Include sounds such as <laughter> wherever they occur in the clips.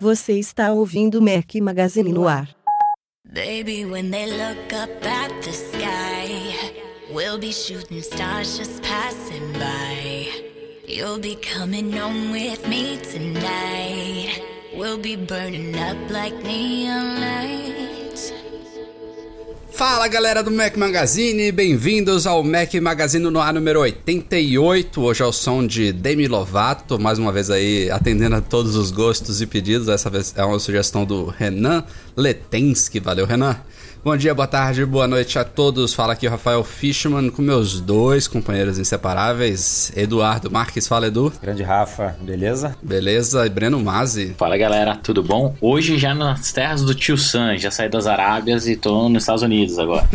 Você está ouvindo Mac Magazine no ar. Baby, when they look up at the sky, we'll be shooting stars just passing by. You'll be coming home with me tonight. We'll be burning up like neon lights. Fala galera do Mac Magazine, bem-vindos ao Mac Magazine no ar número 88. Hoje é o som de Demi Lovato, mais uma vez aí atendendo a todos os gostos e pedidos. Essa vez é uma sugestão do Renan Letensky. Valeu, Renan. Bom dia, boa tarde, boa noite a todos. Fala aqui o Rafael Fishman com meus dois companheiros inseparáveis, Eduardo Marques. Fala, Edu. Grande Rafa, beleza? Beleza, e Breno Mazzi. Fala galera, tudo bom? Hoje já nas terras do tio Sam, já saí das Arábias e tô nos Estados Unidos agora. <laughs>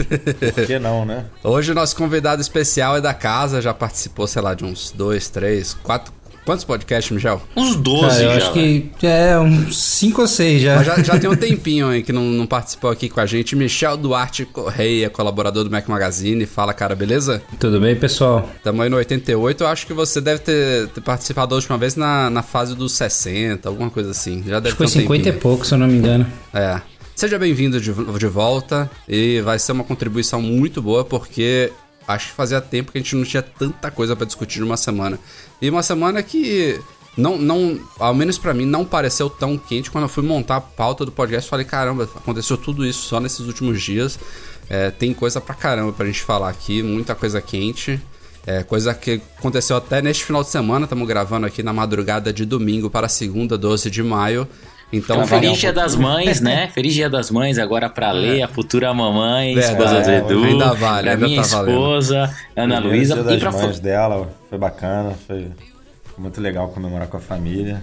Por que não, né? Hoje o nosso convidado especial é da casa, já participou, sei lá, de uns dois, três, quatro. Quantos podcasts, Michel? Uns 12 Cara, eu já. acho que é uns 5 ou 6 já. Mas já, já tem um tempinho aí que não, não participou aqui com a gente. Michel Duarte Correia, colaborador do Mac Magazine. Fala, cara, beleza? Tudo bem, pessoal? Tamo aí no 88. Eu acho que você deve ter, ter participado da última vez na, na fase dos 60, alguma coisa assim. Já deve Acho que foi um 50 e tempinho. pouco, se eu não me engano. É. Seja bem-vindo de, de volta e vai ser uma contribuição muito boa porque acho que fazia tempo que a gente não tinha tanta coisa pra discutir numa semana. E uma semana que não, não ao menos pra mim, não pareceu tão quente quando eu fui montar a pauta do podcast. Falei, caramba, aconteceu tudo isso só nesses últimos dias. É, tem coisa pra caramba pra gente falar aqui, muita coisa quente. É, coisa que aconteceu até neste final de semana. Estamos gravando aqui na madrugada de domingo para segunda, 12 de maio. Então, Então, feliz um dia das mães, né? <laughs> Feliz dia das mães agora pra Lê, a futura mamãe, Verdade, esposa do é, Edu. ainda vale, ainda minha tá valendo. esposa, Ana Primeiro Luísa. dia E das pra mães dela, foi bacana, foi muito legal comemorar com a família.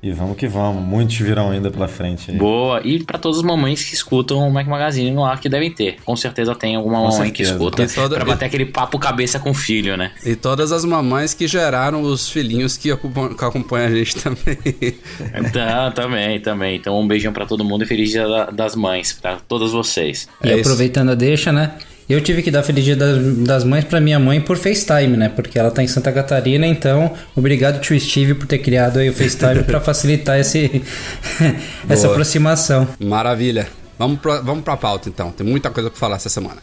E vamos que vamos, muitos virão ainda pela frente aí. Boa. E pra todas as mamães que escutam o Mac Magazine no ar, que devem ter. Com certeza tem alguma Com mamãe que certeza. escuta. E toda- Pra bater aquele papo cabeça com o filho, né? E todas as mamães que geraram os filhinhos que, que acompanham a gente também. <laughs> Então, também, também. Então um beijão pra todo mundo e feliz dia da- das mães, pra todas vocês. E É isso. aproveitando a deixa, né? Eu tive que dar feliz dia das, das mães pra minha mãe por FaceTime, né? Porque ela tá em Santa Catarina, então obrigado tio Steve por ter criado aí o FaceTime pra <laughs> facilitar esse, <laughs> essa Boa. aproximação. Maravilha. Vamos pra, vamos pra pauta então. Tem muita coisa pra falar essa semana.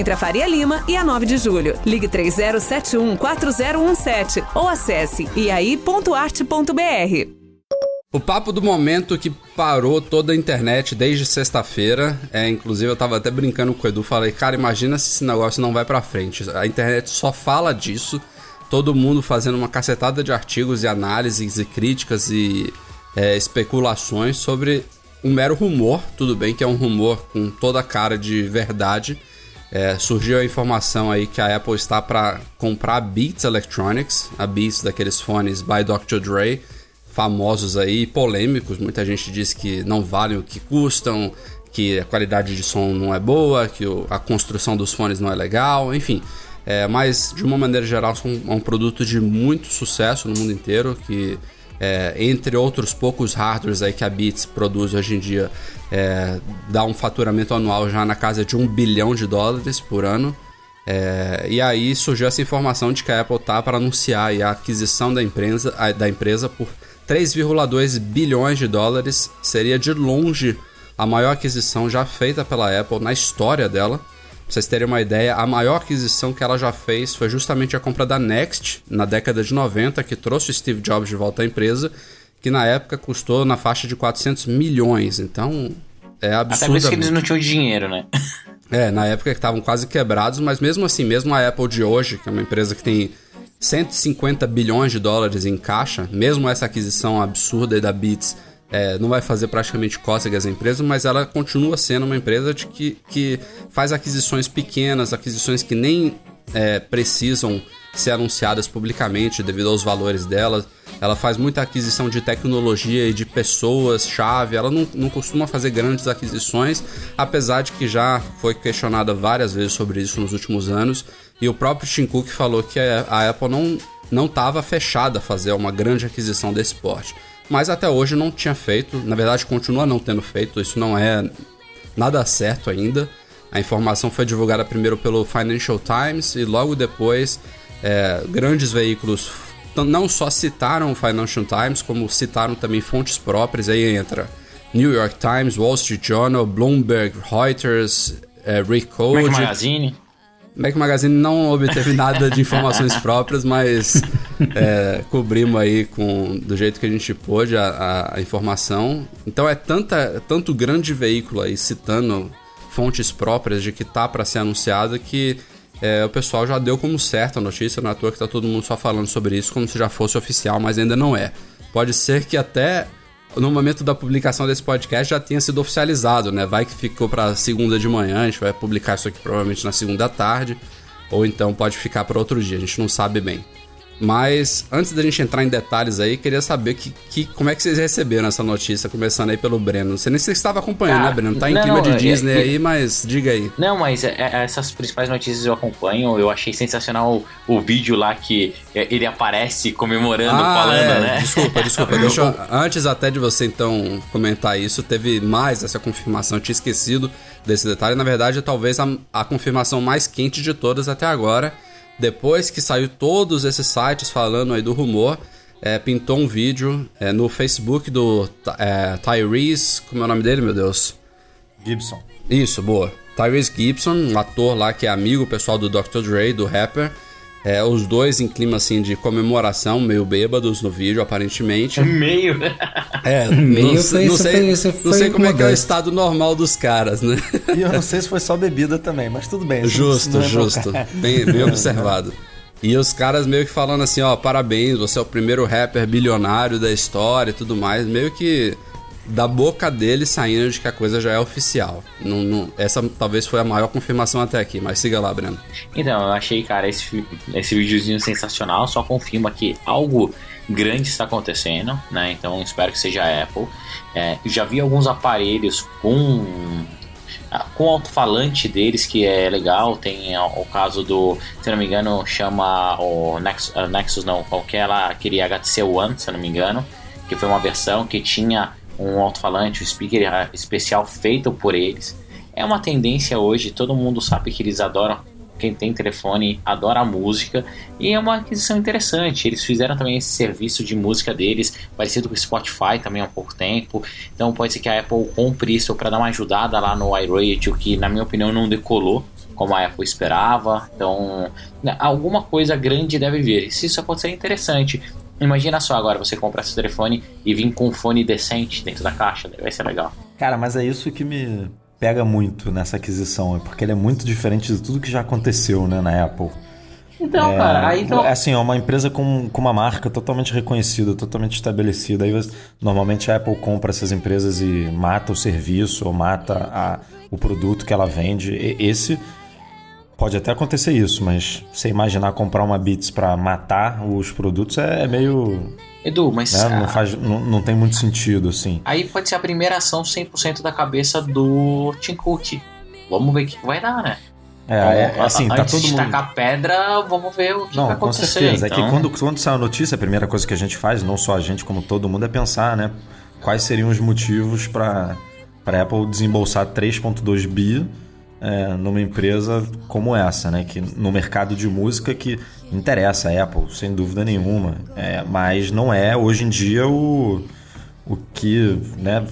entre a Faria Lima e a 9 de Julho. Ligue 30714017 ou acesse iai.arte.br. O papo do momento que parou toda a internet desde sexta-feira. É, inclusive, eu tava até brincando com o Edu. Falei, cara, imagina se esse negócio não vai pra frente. A internet só fala disso. Todo mundo fazendo uma cacetada de artigos e análises e críticas e é, especulações sobre um mero rumor. Tudo bem que é um rumor com toda a cara de verdade. É, surgiu a informação aí que a Apple está para comprar a Beats Electronics, a Beats daqueles fones by Dr. Dre, famosos aí, polêmicos. Muita gente diz que não valem o que custam, que a qualidade de som não é boa, que o- a construção dos fones não é legal, enfim. É, mas de uma maneira geral é um produto de muito sucesso no mundo inteiro que é, entre outros poucos hardwares aí que a Beats produz hoje em dia, é, dá um faturamento anual já na casa de um bilhão de dólares por ano. É, e aí surgiu essa informação de que a Apple tá para anunciar a aquisição da empresa, da empresa por 3,2 bilhões de dólares. Seria de longe a maior aquisição já feita pela Apple na história dela. Pra vocês terem uma ideia, a maior aquisição que ela já fez foi justamente a compra da Next na década de 90, que trouxe o Steve Jobs de volta à empresa, que na época custou na faixa de 400 milhões. Então, é Até por absurdo. isso que eles não tinham dinheiro, né? <laughs> É, na época que estavam quase quebrados, mas mesmo assim, mesmo a Apple de hoje, que é uma empresa que tem 150 bilhões de dólares em caixa, mesmo essa aquisição absurda da Beats é, não vai fazer praticamente cócegas à empresa, mas ela continua sendo uma empresa de que, que faz aquisições pequenas, aquisições que nem é, precisam ser anunciadas publicamente devido aos valores dela. Ela faz muita aquisição de tecnologia e de pessoas-chave. Ela não, não costuma fazer grandes aquisições, apesar de que já foi questionada várias vezes sobre isso nos últimos anos. E o próprio Tim Cook falou que a Apple não não estava fechada a fazer uma grande aquisição desse porte. Mas até hoje não tinha feito, na verdade continua não tendo feito, isso não é nada certo ainda. A informação foi divulgada primeiro pelo Financial Times e logo depois é, grandes veículos não só citaram o Financial Times, como citaram também fontes próprias. Aí entra New York Times, Wall Street Journal, Bloomberg, Reuters, é, Recode. Mac Magazine. Mac Magazine não obteve nada de informações <laughs> próprias, mas é, cobrimos aí com, do jeito que a gente pôde a, a, informação. Então é tanta, tanto grande veículo aí citando fontes próprias de que tá para ser anunciado que é, o pessoal já deu como certo a notícia, não é à toa que tá todo mundo só falando sobre isso como se já fosse oficial, mas ainda não é. Pode ser que até no momento da publicação desse podcast já tenha sido oficializado, né? Vai que ficou para segunda de manhã, a gente vai publicar isso aqui provavelmente na segunda tarde, ou então pode ficar para outro dia, a gente não sabe bem. Mas antes da gente entrar em detalhes aí, queria saber que, que, como é que vocês receberam essa notícia, começando aí pelo Breno. Não sei nem se você estava acompanhando, né, Breno? Tá em não, clima de é, Disney é, aí, mas diga aí. Não, mas é, é, essas principais notícias eu acompanho. Eu achei sensacional o, o vídeo lá que ele aparece comemorando, ah, falando, né? Desculpa, desculpa. <laughs> Deixa eu, antes até de você então comentar isso, teve mais essa confirmação. Eu tinha esquecido desse detalhe. Na verdade, é talvez a, a confirmação mais quente de todas até agora depois que saiu todos esses sites falando aí do rumor, é, pintou um vídeo é, no Facebook do é, Tyrese. Como é o nome dele, meu Deus? Gibson. Isso, boa. Tyrese Gibson, um ator lá que é amigo pessoal do Dr. Dre, do rapper. É, os dois em clima assim de comemoração, meio bêbados no vídeo, aparentemente. Meio? É, meio não, foi, não sei, foi, foi não sei como é que é o estado normal dos caras, né? E eu não sei se foi só bebida também, mas tudo bem. Justo, é justo. Bem, bem observado. E os caras meio que falando assim, ó, parabéns, você é o primeiro rapper bilionário da história e tudo mais, meio que da boca dele saindo de que a coisa já é oficial. Não, não, essa talvez foi a maior confirmação até aqui, mas siga lá, Breno. Então, eu achei, cara, esse, esse videozinho sensacional, só confirma que algo grande está acontecendo, né? Então espero que seja a Apple. É, já vi alguns aparelhos com com alto-falante deles que é legal. Tem o caso do, se não me engano, chama o Nexus, Nexus não, qualquer aquele HTC One, se não me engano, que foi uma versão que tinha um alto-falante, um speaker especial feito por eles. É uma tendência hoje, todo mundo sabe que eles adoram. Quem tem telefone adora a música e é uma aquisição interessante. Eles fizeram também esse serviço de música deles, parecido com o Spotify também há pouco tempo. Então pode ser que a Apple compre isso para dar uma ajudada lá no iRadio, que na minha opinião não decolou como a Apple esperava. Então, né, alguma coisa grande deve vir. Se isso acontecer, é interessante. Imagina só agora você comprar seu telefone e vir com um fone decente dentro da caixa, vai ser legal. Cara, mas é isso que me pega muito nessa aquisição, é porque ele é muito diferente de tudo que já aconteceu, né, na Apple. Então, é, cara, aí então... É assim, é uma empresa com, com uma marca totalmente reconhecida, totalmente estabelecida. Aí normalmente a Apple compra essas empresas e mata o serviço ou mata a, o produto que ela vende. E, esse Pode até acontecer isso, mas você imaginar comprar uma Beats para matar os produtos é, é meio. Edu, mas. Né? Não, faz, não, não, tem muito sentido, assim. Aí pode ser a primeira ação 100% da cabeça do Tim Cook. Vamos ver o que vai dar, né? É, é, assim, tá todo mundo. tacar pedra, vamos ver o que não, vai acontecer. Com certeza. Então... É que então. quando, quando sai a notícia, a primeira coisa que a gente faz, não só a gente, como todo mundo, é pensar, né? Quais seriam os motivos para a Apple desembolsar 3,2 bi é, numa empresa como essa, né? Que no mercado de música que interessa a Apple, sem dúvida nenhuma, é, mas não é hoje em dia o, o que né,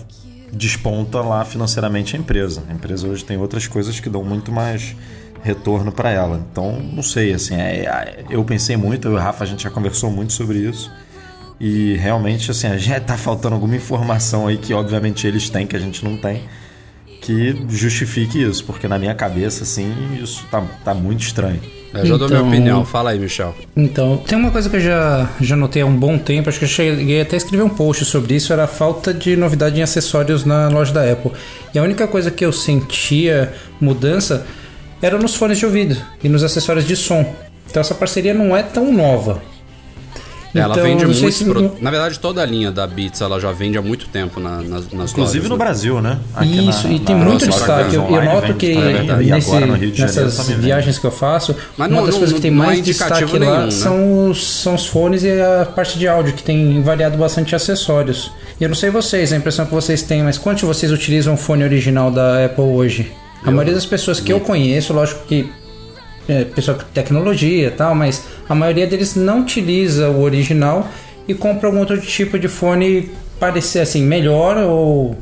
desponta lá financeiramente a empresa. A empresa hoje tem outras coisas que dão muito mais retorno para ela. Então, não sei, assim, é, é, eu pensei muito, eu e o Rafa a gente já conversou muito sobre isso. E realmente, assim, já <laughs> tá faltando alguma informação aí que obviamente eles têm que a gente não tem que justifique isso, porque na minha cabeça, assim, isso tá, tá muito estranho. Eu já dou minha Então- opinião. Fala aí, Michel. Então, tem uma coisa que eu já, já notei há um bom tempo, acho que eu cheguei até a escrever um post sobre isso, era a falta de novidade em acessórios na loja da Apple. E a única coisa que eu sentia mudança era nos fones de ouvido e nos acessórios de som. Então essa parceria não é tão nova. Ela Então, vende muitos se- produtos. Na verdade, toda a linha da Beats ela já vende há muito tempo na- nas, nas Inclusive lojas, no né? Brasil, né? Aqui Isso, na- e tem na- muito destaque. Eu, eu noto vende que também? E nesse- agora no Rio de Janeiro nessas viagens que eu faço, Mas uma não- das não- coisas que tem é mais indicativo destaque lá nenhum, né? são, os, são os fones e a parte de áudio, que tem variado bastante acessórios. E eu não sei vocês, a impressão que vocês têm, mas quantos de vocês utilizam o fone original da Apple hoje? A maioria das pessoas que eu conheço, lógico que é, pessoal com tecnologia e tal, mas a maioria deles não utiliza o original e compra algum outro tipo de fone parecer assim, melhor ou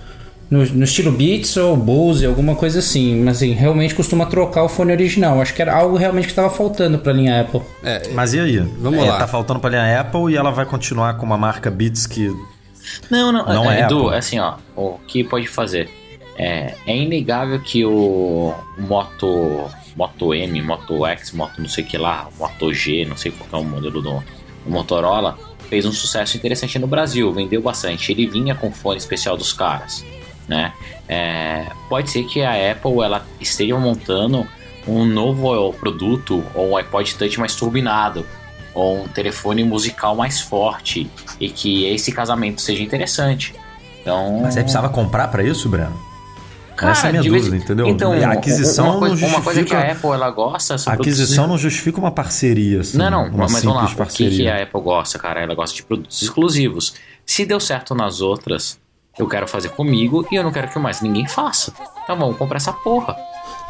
no, no estilo Beats ou Bose, alguma coisa assim, mas assim, realmente costuma trocar o fone original. Acho que era algo realmente que estava faltando para a linha Apple. É, Mas e aí? Vamos É, lá. Tá faltando pra linha Apple e ela vai continuar com uma marca Beats que. Não, não, Não é, é Edu, Apple. assim, ó, o que pode fazer? É, é inegável que o Moto, Moto M, Moto X, Moto não sei que lá, Moto G, não sei qual é o modelo do, do Motorola, fez um sucesso interessante no Brasil, vendeu bastante. Ele vinha com fone especial dos caras, né? É, pode ser que a Apple ela esteja montando um novo produto ou um iPod Touch mais turbinado ou um telefone musical mais forte e que esse casamento seja interessante. Então, Mas aí precisava comprar pra isso, Breno? Essa é a minha de vez- dúvida, entendeu? Então, E a aquisição uma, coisa, não uma coisa que a justifica- Apple ela gosta A aquisição produtos- não justifica uma parceria, assim. Não, não, uma mas vamos lá. simples O que, parceria. que a Apple gosta, cara? Ela gosta de produtos exclusivos. Se deu certo nas outras, eu quero fazer comigo e eu não quero que mais ninguém faça. Então vamos comprar essa porra.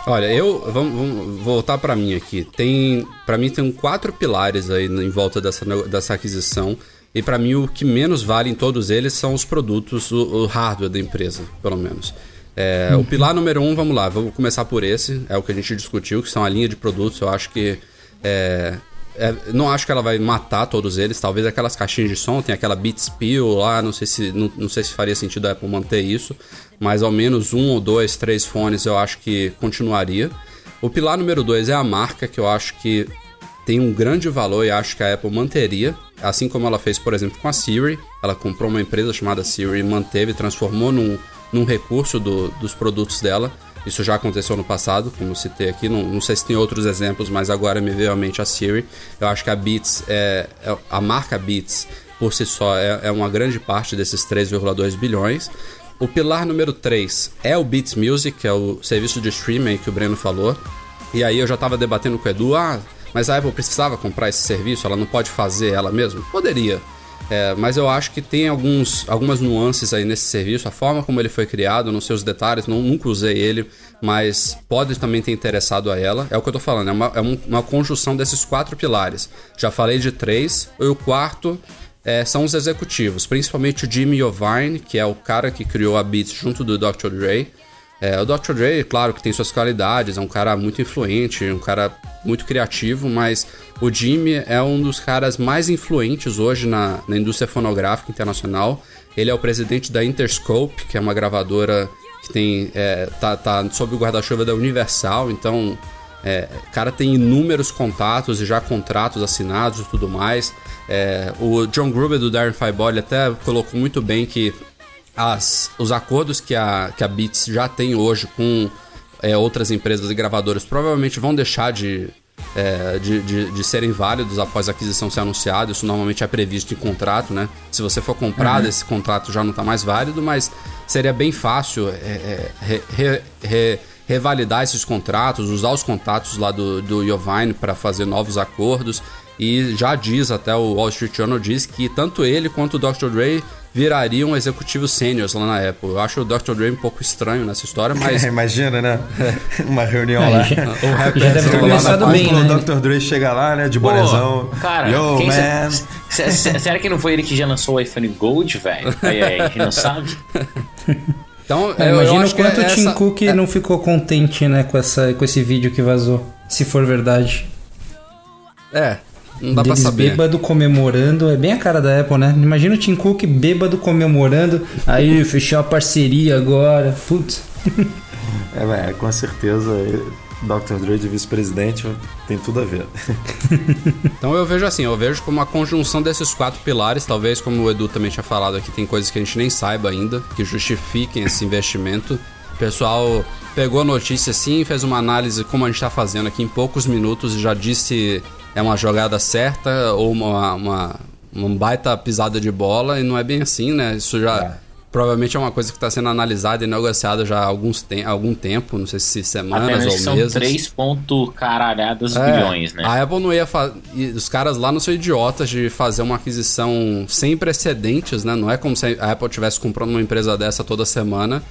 Olha, eu vamos, vamos voltar pra mim aqui. Tem, para mim tem quatro pilares aí em volta dessa, dessa aquisição. E pra mim o que menos vale em todos eles são os produtos, o, o hardware da empresa, pelo menos. É, O pilar número um, vamos lá, vamos começar por esse. É o que a gente discutiu, que são a linha de produtos. Eu acho que é, é, não acho que ela vai matar todos eles. Talvez aquelas caixinhas de som, tem aquela Beats Pill lá, não sei se não, não sei se faria sentido a Apple manter isso, mas ao menos um ou dois, três fones eu acho que continuaria. O pilar número dois é a marca, que eu acho que tem um grande valor e acho que a Apple manteria, assim como ela fez, por exemplo, com a Siri. Ela comprou uma empresa chamada Siri e manteve, transformou num, num recurso do- dos produtos dela. Isso já aconteceu no passado, como citei aqui. Não, não sei se tem outros exemplos, mas agora me veio à mente a Siri. Eu acho que a Beats, é, é- a marca Beats, por si só, é, é uma grande parte desses 3,2 bilhões. O pilar número 3 é o Beats Music, que é o serviço de streaming que o Breno falou. E aí eu já tava debatendo com o Edu, ah, mas a Apple precisava comprar esse serviço, ela não pode fazer ela mesma? Poderia. É, mas eu acho que tem alguns, algumas nuances aí nesse serviço, a forma como ele foi criado, não sei os detalhes, não, nunca usei ele, mas pode também ter interessado a ela. É o que eu tô falando, é uma, é um- uma conjunção desses quatro pilares. Já falei de três, e o quarto é, são os executivos, principalmente o Jimmy Iovine, que é o cara que criou a Beats junto do Dr. Dre. É, o Dr. Dre, claro que tem suas qualidades, é um cara muito influente, um cara muito criativo, mas o Jimmy é um dos caras mais influentes hoje na, na indústria fonográfica internacional. Ele é o presidente da Interscope, que é uma gravadora que tem é, tá, tá sob o guarda-chuva da Universal, então é, cara tem inúmeros contatos e já contratos assinados e tudo mais. É, o John Gruber do Darren Fireball até colocou muito bem que as, os acordos que a, que a Beats já tem hoje com é, outras empresas e gravadoras provavelmente vão deixar de, é, de, de, de serem válidos após a aquisição ser anunciada. Isso normalmente é previsto em contrato, né? Se você for comprado, esse contrato já não está mais válido, mas seria bem fácil é, é, re- re- re- revalidar esses contratos, usar os contatos lá do, do Iovine para fazer novos acordos. E já diz, até o Wall Street Journal diz que tanto ele quanto o Dr. Dre virariam executivos sêniores lá na Apple. Eu acho o Dr. Dre um pouco estranho nessa história, mas <laughs> Imagina, né? Uma reunião lá. já- <laughs> o rapper já deve ter começado bem, né? o Dr. Dre chega lá, né? De bonezão. cara, Yo, quem man. será que não foi ele que já lançou o iPhone Gold, velho? Aí, aí, a gente não sabe. <laughs> Então, É, imagina o quanto o essa- Tim Cook é- não ficou contente, né, com, essa, com esse vídeo que vazou. Se for verdade. É, não dá pra Deles saber. bêbado comemorando. É bem a cara da Apple, né? Imagina o Tim Cook bêbado comemorando. Aí, fechou a parceria agora. Putz. <laughs> É, velho, com certeza. Dr. Dre de vice-presidente tem tudo a ver. <laughs> Então eu vejo assim, eu vejo como uma conjunção desses quatro pilares, talvez como o Edu também tinha falado aqui, tem coisas que a gente nem saiba ainda, que justifiquem esse investimento. O pessoal pegou a notícia assim, fez uma análise como a gente está fazendo aqui em poucos minutos e já disse é uma jogada certa ou uma, uma, uma baita pisada de bola e não é bem assim, né? Isso já É. provavelmente é uma coisa que está sendo analisada e negociada já há alguns te algum tempo, não sei se semanas ou são meses. 3 ponto caralhadas É, bilhões, né? A Apple não ia fazer. Os caras lá não são idiotas de fazer uma aquisição sem precedentes, né? Não é como se a Apple estivesse comprando uma empresa dessa toda semana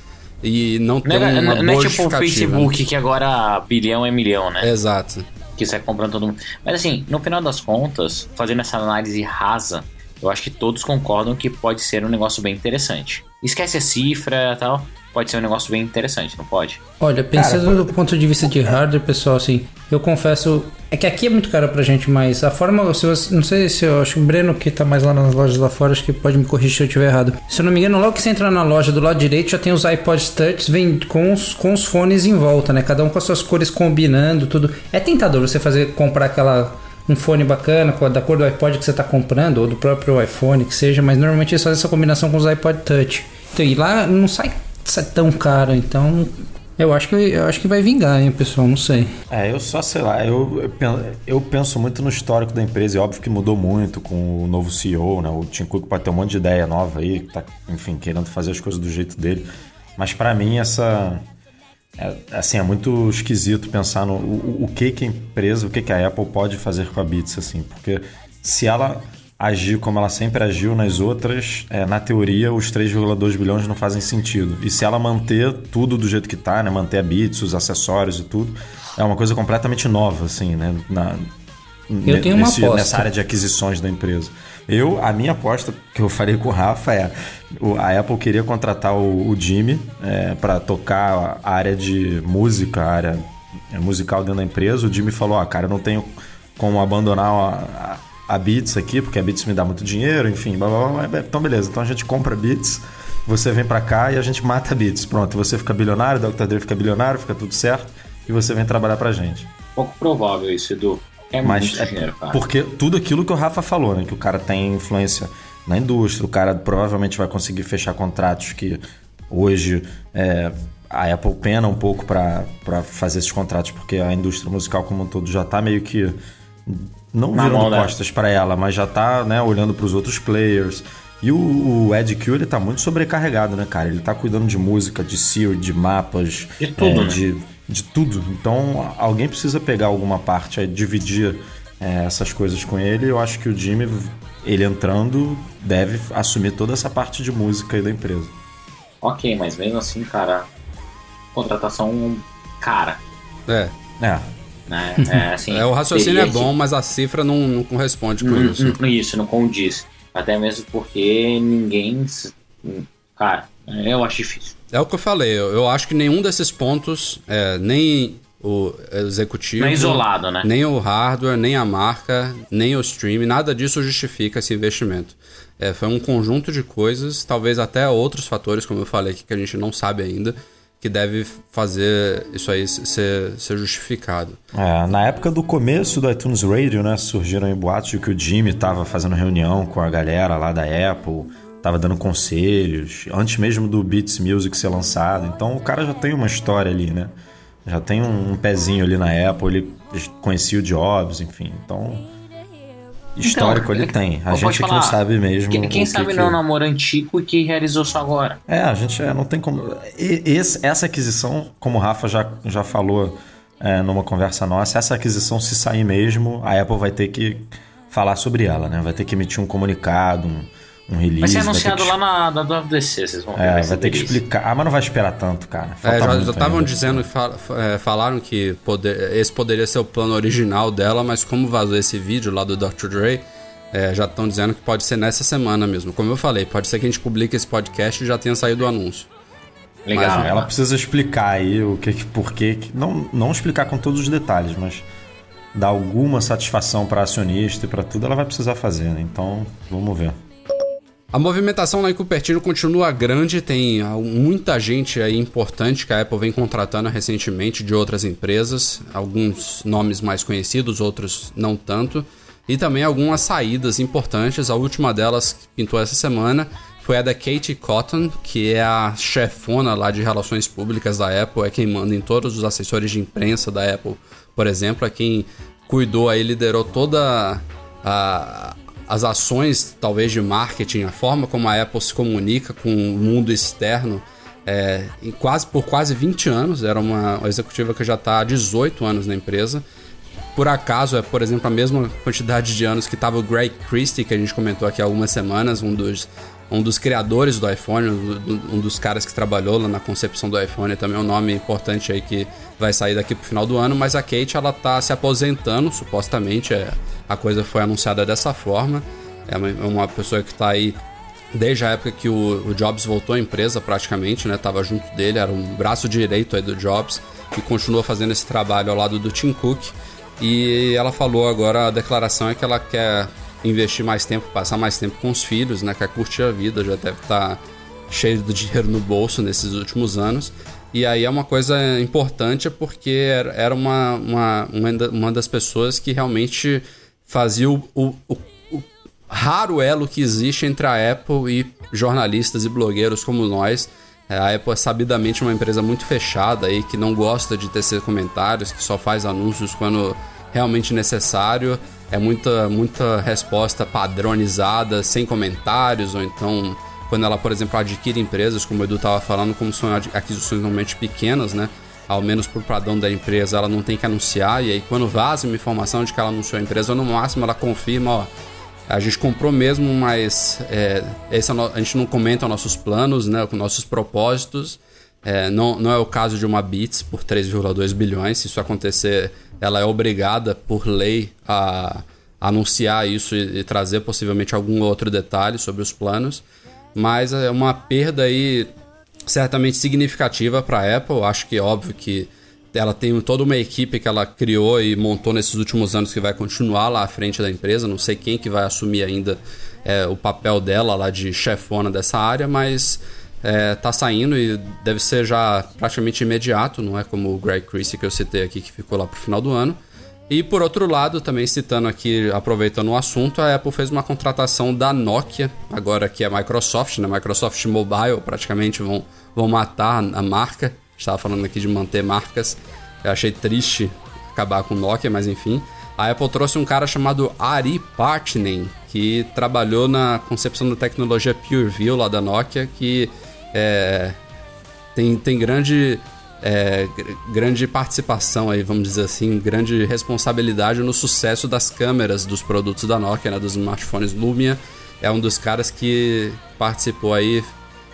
e não ter Não é, uma não boa é tipo o justificativa, Facebook né? que agora bilhão é milhão, né? Exato. Que sai comprando todo mundo. Mas assim, no final das contas, fazendo essa análise rasa, eu acho que todos concordam que pode ser um negócio bem interessante. Esquece a cifra e tal, pode ser um negócio bem interessante, não pode? Olha, pensando do ponto de vista de hardware, pessoal, assim, eu confesso. É que aqui é muito caro pra gente, mas a forma. Se você, não sei se eu acho que o Breno, que tá mais lá nas lojas lá fora, acho que pode me corrigir se eu estiver errado. Se eu não me engano, logo que você entra na loja do lado direito, já tem os iPods Touch vem com os, com os fones em volta, né? Cada um com as suas cores combinando, tudo. É tentador você fazer comprar aquela. Um fone bacana, da cor do iPod que você tá comprando, ou do próprio iPhone, que seja, mas normalmente eles fazem essa combinação com os iPod Touch. Então, e lá não sai, sai tão caro, então eu acho que eu acho que vai vingar, hein, pessoal, não sei. É, eu só sei lá, eu, eu pen- eu penso muito no histórico da empresa, e óbvio que mudou muito com o novo CEO, né? O Tim Cook pode ter um monte de ideia nova aí, tá, enfim, querendo fazer as coisas do jeito dele. Mas pra mim essa é, assim, é muito esquisito pensar no o, o que que a empresa, o que que a Apple pode fazer com a Beats assim, porque se ela agir como ela sempre agiu nas outras, é, na teoria os 3,2 bilhões não fazem sentido. E se ela manter tudo do jeito que tá, né, manter a Beats, os acessórios e tudo, é uma coisa completamente nova assim, né, na Eu tenho uma aposta. nessa área de aquisições da empresa. Eu, a minha aposta que eu falei com o Rafa é: a Apple queria contratar o, o Jimmy para tocar a área de música, a área é, musical dentro da empresa. O Jimmy falou: ah, cara, eu não tenho como abandonar a, a, a Beats aqui, porque a Beats me dá muito dinheiro, enfim, blá, blá, blá, blá. Então, beleza. Então a gente compra a Beats, você vem para cá e a gente mata a Beats. Pronto, você fica bilionário, o Dr. Dre fica bilionário, fica tudo certo e você vem trabalhar pra gente. Pouco provável isso, Edu. É Mas muito é dinheiro, cara. porque tudo aquilo que o Rafa falou, né? Que o cara tem influência na indústria, o cara provavelmente vai conseguir fechar contratos que hoje é, a Apple pena um pouco para fazer esses contratos, porque a indústria musical como um todo já tá meio que não Na virando né? costas para ela, mas já tá né, olhando para os outros players. E o, o Ed Q, ele tá muito sobrecarregado, né, cara? Ele tá cuidando de música, de SEO, de mapas, De tudo, é, né? de, de tudo. Então, alguém precisa pegar alguma parte aí, dividir é, essas coisas com ele. Eu acho que o Jimmy, ele entrando, deve assumir toda essa parte de música aí da empresa. Ok, mas mesmo assim, cara, contratação cara, É. É, né? É, assim, É, o raciocínio é bom, mas a cifra não, não corresponde com Hum, isso. hum, Isso, não condiz. Até mesmo porque ninguém. Cara, eu acho difícil. É o que eu falei, eu, eu acho que nenhum desses pontos, é, nem o executivo. Não é isolado, né? Nem o hardware, nem a marca, nem o stream, nada disso justifica esse investimento. É, foi um conjunto de coisas, talvez até outros fatores, como eu falei aqui, que a gente não sabe ainda, que deve fazer isso aí ser, ser justificado. É, na época do começo do iTunes Radio, né, surgiram aí boatos de que o Jimmy estava fazendo reunião com a galera lá da Apple, estava dando conselhos, antes mesmo do Beats Music ser lançado. Então o cara já tem uma história ali, né? Já tem um, pezinho ali na Apple, ele conhecia o Jobs, enfim. Então, histórico Então, ele tem. A gente é que não falar, sabe mesmo. Quem, quem sabe que- não é um namoro antigo e que realizou só agora. é, a gente é, não tem como. e- esse- essa aquisição, como o Rafa já, já falou é, numa conversa nossa, essa aquisição, se sair mesmo, a Apple vai ter que falar sobre ela, né? Vai ter que emitir um comunicado, um, um release. Vai ser anunciado que, lá na da WWDC, vocês vão ver. É, vai vai ter que explicar. Ah, mas não vai esperar tanto, cara. É, Falta já muito estavam dizendo, fa- é, falaram que poder- esse poderia ser o plano original dela, mas como vazou esse vídeo lá do Dr. Dre, é, já estão dizendo que pode ser nessa semana mesmo. Como eu falei, pode ser que a gente publique esse podcast e já tenha saído o anúncio. Legal. Ela precisa explicar aí o que, por que. que- Não, não explicar com todos os detalhes, mas dar alguma satisfação para acionista e para tudo, ela vai precisar fazer, né? Então, vamos ver. A movimentação lá em Cupertino continua grande, tem muita gente aí importante que a Apple vem contratando recentemente de outras empresas, alguns nomes mais conhecidos, outros não tanto, e também algumas saídas importantes. A última delas que pintou essa semana foi a da Katie Cotton, que é a chefona lá de relações públicas da Apple, é quem manda em todos os assessores de imprensa da Apple, por exemplo, é quem cuidou aí, liderou toda a, as ações, talvez, de marketing, a forma como a Apple se comunica com o mundo externo. É, quase, por quase 20 anos, era uma executiva que já está há 18 anos na empresa. Por acaso, é, por exemplo, a mesma quantidade de anos que estava o Greg Christie, que a gente comentou aqui há algumas semanas, um dos um dos criadores do iPhone, um dos caras que trabalhou lá na concepção do iPhone, também é um nome importante aí que vai sair daqui pro final do ano, mas a Kate ela tá se aposentando, supostamente, é, a coisa foi anunciada dessa forma. É uma, é uma pessoa que está aí desde a época que o, o, Jobs voltou à empresa praticamente, né? Tava junto dele, era um braço direito aí do Jobs e continua fazendo esse trabalho ao lado do Tim Cook. E ela falou agora, a declaração é que ela quer investir mais tempo, passar mais tempo com os filhos, né? Quer curtir a vida, já deve estar tá cheio de <laughs> dinheiro no bolso nesses últimos anos. E aí é uma coisa importante porque era uma, uma, uma das pessoas que realmente fazia o, o, o, o raro elo que existe entre a Apple e jornalistas e blogueiros como nós. É, a Apple é sabidamente uma empresa muito fechada aí, que não gosta de tecer comentários, que só faz anúncios quando realmente necessário é muita, muita resposta padronizada, sem comentários, ou então quando ela, por exemplo, adquire empresas, como o Edu estava falando, como são aquisições normalmente pequenas, né? Ao menos por padrão da empresa, ela não tem que anunciar, e aí quando vaza uma informação de que ela anunciou a empresa, no máximo ela confirma, ó, a gente comprou mesmo, mas é, esse é a gente não comenta nossos planos, né, nossos propósitos. É, não, não é o caso de uma Bits por 3,2 bilhões. Se isso acontecer, ela é obrigada por lei a anunciar isso e, e, trazer possivelmente algum outro detalhe sobre os planos. Mas é uma perda aí certamente significativa para a Apple. Acho que é óbvio que ela tem toda uma equipe que ela criou e montou nesses últimos anos que vai continuar lá à frente da empresa. Não sei quem que vai assumir ainda é, o papel dela lá de chefona dessa área, mas é, tá saindo e deve ser já praticamente imediato, não é como o Greg Christie que eu citei aqui, que ficou lá pro final do ano. E por outro lado, também citando aqui, aproveitando o assunto, a Apple fez uma contratação da Nokia, agora que é Microsoft, né? Microsoft Mobile praticamente vão, vão matar a marca. Estava falando aqui de manter marcas. Eu achei triste acabar com Nokia, mas enfim. A Apple trouxe um cara chamado Ari Partinen, que trabalhou na concepção da tecnologia PureView lá da Nokia, que é, tem, tem grande, é, grande participação aí, vamos dizer assim, grande responsabilidade no sucesso das câmeras dos produtos da Nokia, né, dos smartphones Lumia. É um dos caras que participou aí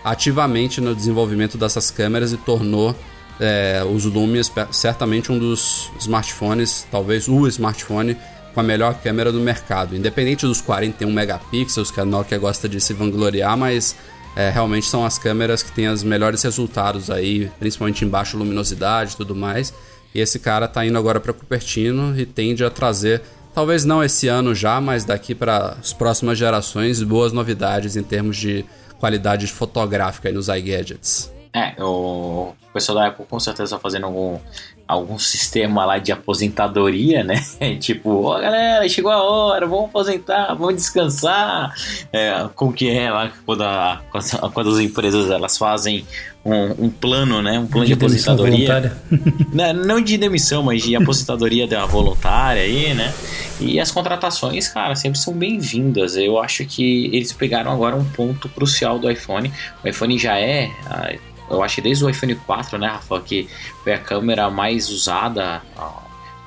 ativamente no desenvolvimento dessas câmeras e tornou é, os Lumia certamente um dos smartphones, talvez o smartphone com a melhor câmera do mercado. Independente dos 41 megapixels que a Nokia gosta de se vangloriar, mas é, realmente são as câmeras que têm os melhores resultados aí, principalmente em baixa luminosidade e tudo mais. E esse cara tá indo agora para Cupertino e tende a trazer, talvez não esse ano já, mas daqui para as próximas gerações, boas novidades em termos de qualidade fotográfica nos iGadgets. É, o pessoal da Apple com certeza tá fazendo algum, algum sistema lá de aposentadoria, né? <laughs> tipo, ó oh, galera, chegou a hora, vamos aposentar, vamos descansar. É, como que é lá quando, a, quando as empresas elas fazem um, um plano, né? Um plano de, de aposentadoria. não, <laughs> não de demissão, mas de aposentadoria da voluntária aí, né? E as contratações, cara, sempre são bem-vindas. Eu acho que eles pegaram agora um ponto crucial do iPhone. O iPhone já é eu acho que desde o iPhone 4, né, Rafa, que foi a câmera mais usada,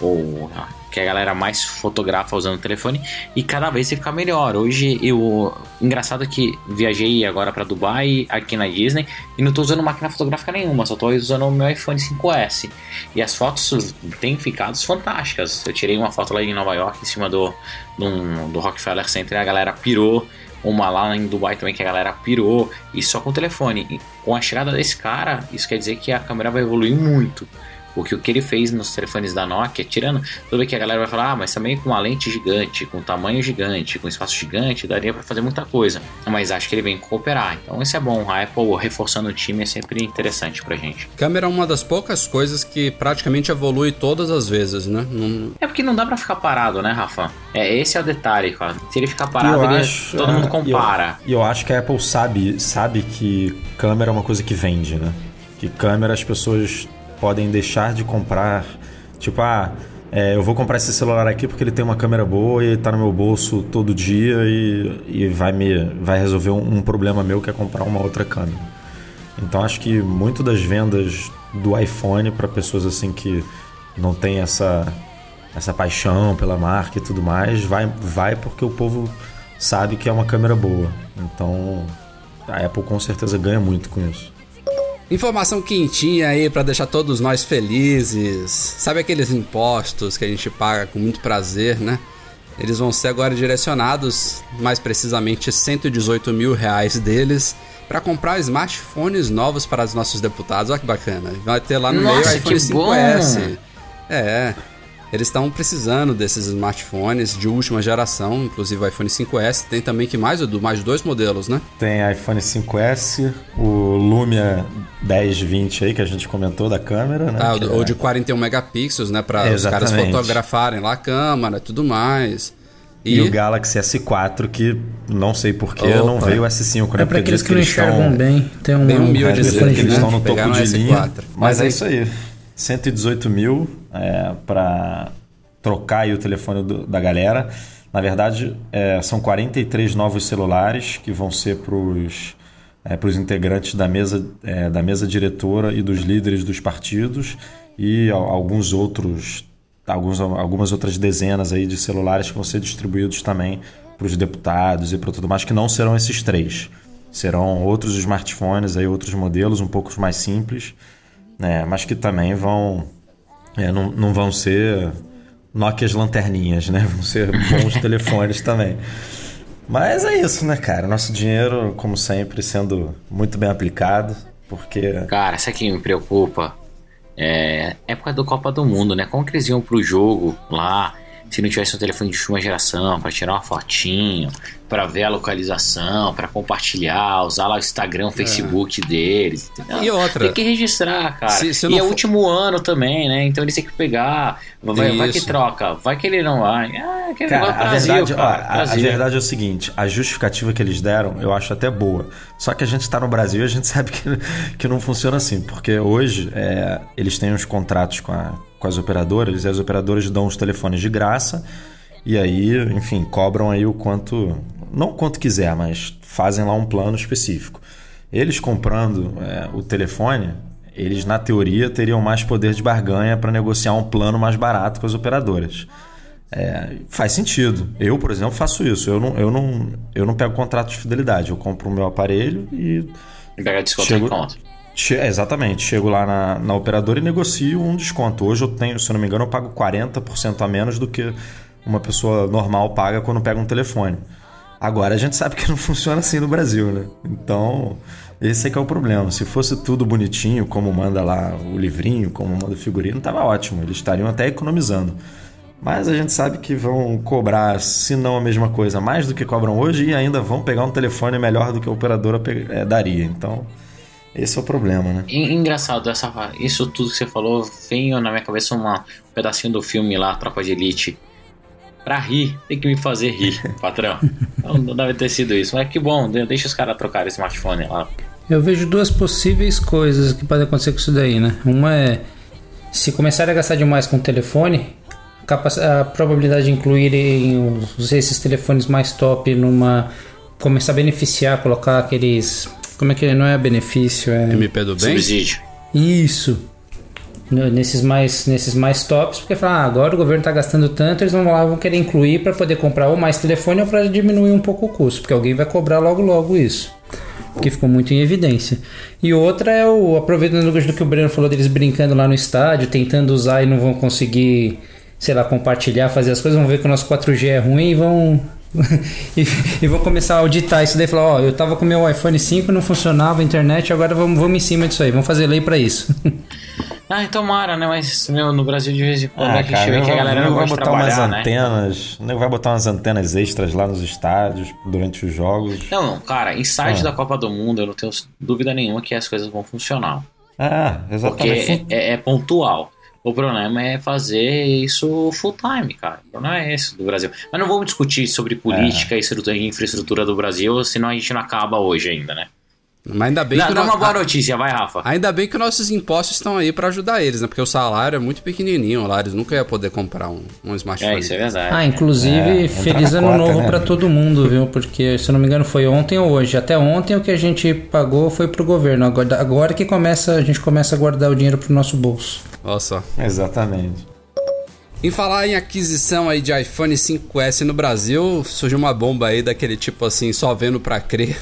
ou que a galera mais fotografa usando o telefone, e cada vez fica melhor. Hoje eu. Engraçado que viajei agora para Dubai, aqui na Disney, e não tô usando máquina fotográfica nenhuma, só tô usando o meu iPhone 5S. E as fotos têm ficado fantásticas. Eu tirei uma foto lá em Nova York, em cima do, do, do Rockefeller Center, e a galera pirou uma lá em Dubai também que a galera pirou, e só com o telefone. E com a chegada desse cara, isso quer dizer que a câmera vai evoluir muito. Porque o que ele fez nos telefones da Nokia, tirando tudo bem que a galera vai falar, ah, mas também com uma lente gigante, com tamanho gigante, com espaço gigante, daria para fazer muita coisa. Mas acho que ele vem cooperar. Então isso é bom. A Apple reforçando o time é sempre interessante pra gente. Câmera é uma das poucas coisas que praticamente evolui todas as vezes, né? Não... É porque não dá para ficar parado, né, Rafa? É, esse é o detalhe, cara. Se ele ficar parado, ele, acho, todo mundo é, compara. E eu, eu, acho que a Apple sabe, sabe que câmera é uma coisa que vende, né? Que câmera as pessoas podem deixar de comprar. Tipo, ah, é, eu vou comprar esse celular aqui porque ele tem uma câmera boa e tá no meu bolso todo dia e, e vai me vai resolver um, um problema meu que é comprar uma outra câmera. Então acho que muito das vendas do iPhone para pessoas assim que não tem essa essa paixão pela marca e tudo mais, vai vai porque o povo sabe que é uma câmera boa. Então a Apple com certeza ganha muito com isso. Informação quentinha aí para deixar todos nós felizes. Sabe aqueles impostos que a gente paga com muito prazer, né? Eles vão ser agora direcionados, mais precisamente 118 mil reais deles, para comprar smartphones novos para os nossos deputados. Olha que bacana. Vai ter lá no Nossa, meio o iPhone 5S. Bom. É. Eles estão precisando desses smartphones de última geração, inclusive o iPhone 5S. Tem também que mais, Edu? Mais dois modelos, né? Tem iPhone 5S, o Lumia 1020 aí que a gente comentou da câmera, né? Ah, ou é... de 41 megapixels, né? Para os caras fotografarem lá a câmera e tudo mais. E... e... o Galaxy S4, que não sei porquê, não veio o S5, né? É para aqueles que, que não enxergam estão... bem. Tem um, bem humilde é, dizer, que eles estão no topo de linha. Mas, mas é isso aí. 118 mil é, para trocar o telefone do, da galera. Na verdade, é, são 43 novos celulares que vão ser para os é, integrantes da mesa, é, da mesa diretora e dos líderes dos partidos e alguns outros, alguns, algumas outras dezenas aí de celulares que vão ser distribuídos também para os deputados e para tudo mais, que não serão esses três. Serão outros smartphones, aí, outros modelos um pouco mais simples, né, mas que também vão é, não, não vão ser Nokias lanterninhas, né? <laughs> Vão ser bons telefones também. Mas é isso, né, cara? Nosso dinheiro, como sempre, sendo muito bem aplicado, porque. Cara, isso aqui me preocupa. É época do Copa do Mundo, né? Como que eles iam pro jogo lá? Se não tivesse um telefone de última geração para tirar uma fotinho, para ver a localização, para compartilhar, usar lá o Instagram, o é. Facebook é. deles. Entendeu? E outra. Tem que registrar, cara. Se, se e é for... último ano também, né? Então eles têm que pegar. Vai, vai, que troca. Vai que ele não vai. Ah, que cara, a, Brasil, verdade, cara, ó, a, a, verdade é o seguinte: a justificativa que eles deram eu acho até boa. Só que a gente está no Brasil e a gente <laughs> sabe que, que não funciona assim. Porque hoje é, eles têm uns contratos com, a, com as operadoras e as operadoras dão os telefones de graça. E aí, enfim, cobram aí o quanto não quanto quiser, mas fazem lá um plano específico. Eles comprando é, o telefone, eles na teoria teriam mais poder de barganha para negociar um plano mais barato com as operadoras. É, faz sentido. Eu, por exemplo, faço isso. Eu não, eu não, eu não pego contrato de fidelidade. Eu compro o meu aparelho e. E pega desconto chego, conta. Che, exatamente. Chego lá na, na operadora e negocio um desconto. Hoje eu tenho, se eu não me engano, eu pago 40% a menos do que uma pessoa normal paga quando pega um telefone. Agora a gente sabe que não <laughs> funciona assim no Brasil, né? Então, esse é que é o problema. Se fosse tudo bonitinho, como manda lá o livrinho, como manda o figurino, tava ótimo. Eles estariam até economizando. Mas a gente sabe que vão cobrar, se não a mesma coisa, mais do que cobram hoje e ainda vão pegar um telefone melhor do que a operadora é, daria. Então, esse é o problema, né? Engraçado, essa, isso tudo que você falou veio na minha cabeça uma, um pedacinho do filme lá, Tropa de Elite Pra rir, tem que me fazer rir, <laughs> patrão. Não, não deve ter sido isso. Mas que bom, deixa os caras trocarem smartphone lá. Eu vejo duas possíveis coisas que podem acontecer com isso daí, né? Uma é se começarem a gastar demais com o telefone, a probabilidade de incluírem esses telefones mais top numa. começar a beneficiar, colocar aqueles. Como é que é? Não é benefício? É... MP do bem? Subsídio. Isso nesses mais, nesses mais tops, porque fala, ah, agora o governo está gastando tanto, eles vão lá vão querer incluir para poder comprar ou mais telefone ou para diminuir um pouco o custo, porque alguém vai cobrar logo logo isso. Porque ficou muito em evidência. E outra é o aproveitando do que o Breno falou deles brincando lá no estádio, tentando usar e não vão conseguir, sei lá, compartilhar, fazer as coisas, vão ver que o nosso 4G é ruim e vão <laughs> e, e, vou começar a auditar isso daí e falar, ó, eu tava com meu iPhone 5, não funcionava a internet, agora vamos, vamos em cima disso aí, vamos fazer lei para isso. Ai, <laughs> tomara, né? Mas meu, no Brasil de vez em quando Ah, a gente cara, vê não que a vai, galera não não vai botar umas né? antenas. Não vai botar umas antenas extras lá nos estádios durante os jogos. Não, cara, em site Ah. da Copa do Mundo eu não tenho dúvida nenhuma que as coisas vão funcionar. Ah, Porque exatamente. é, é pontual. O problema é fazer isso full time, cara. O problema é esse do Brasil. Mas não vamos discutir sobre política e estrutura- e infraestrutura do Brasil, senão a gente não acaba hoje ainda, né? Mas ainda bem Dá, que dá no- uma boa notícia, vai, Rafa. Ainda bem que nossos impostos estão aí pra ajudar eles, né? Porque o salário é muito pequenininho lá, eles nunca iam poder comprar um, um smartphone. É, isso é verdade. Ah, inclusive, É, feliz ano cota, novo né, pra amigo? todo mundo, viu? Porque, se eu não me engano, foi ontem ou hoje. Até ontem o que a gente pagou foi pro governo. Agora, agora que começa, a gente começa a guardar o dinheiro pro nosso bolso. Olha só. Exatamente. Em falar em aquisição aí de iPhone 5S no Brasil, surgiu uma bomba aí daquele tipo assim, só vendo pra crer.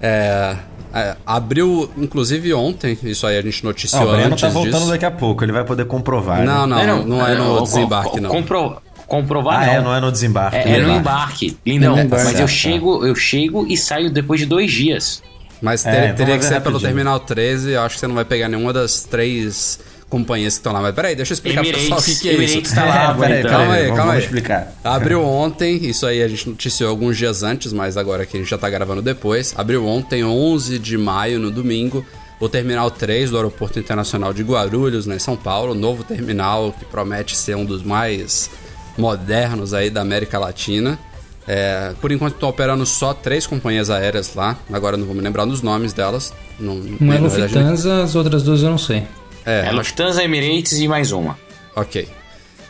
É, é, abriu, inclusive ontem, isso aí a gente noticiou o Breno antes tá voltando disso. daqui a pouco, ele vai poder comprovar. Não, né? não, não, é no co- desembarque, não. compro- comprovar Ah, não. é, não é no desembarque. É, é no embarque. Lindão, É no mas eu Certo, chego, eu chego e saio depois de dois dias. Mas É, ter- então teria vai que ser pelo rapidinho. Terminal 13, eu acho que você não vai pegar nenhuma das três companhias que estão lá. Mas peraí, deixa eu explicar pro pessoal o que, Emirates, que é isso. Emirates tá lá, É, peraí, bonitão. Calma aí, calma vamos aí. explicar. Abriu ontem, isso aí a gente noticiou alguns dias antes, mas agora que a gente já tá gravando depois. Abriu ontem, 11 de maio, no domingo, o Terminal 3 do Aeroporto Internacional de Guarulhos, né, em São Paulo. Novo terminal que promete ser um dos mais modernos aí da América Latina. É, por enquanto estão operando só três companhias aéreas lá. Agora não vou me lembrar dos nomes delas. Não, Uma é Lufthansa, as outras duas eu não sei. É, É Lufthansa, Emirates e mais uma. Ok.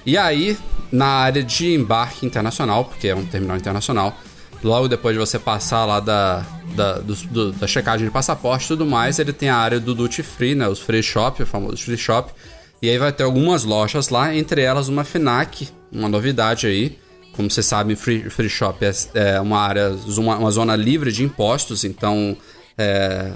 E aí, na área de embarque internacional, porque é um terminal internacional, logo depois de você passar lá da, da, do- do- da checagem de passaporte e tudo mais, ele tem a área do duty free, né? Os free shop, o famoso free shop. E aí vai ter algumas lojas lá, entre elas uma FINAC, uma novidade aí. Como vocês sabem, free, free shop é, é uma área, uma, uma zona livre de impostos, então é,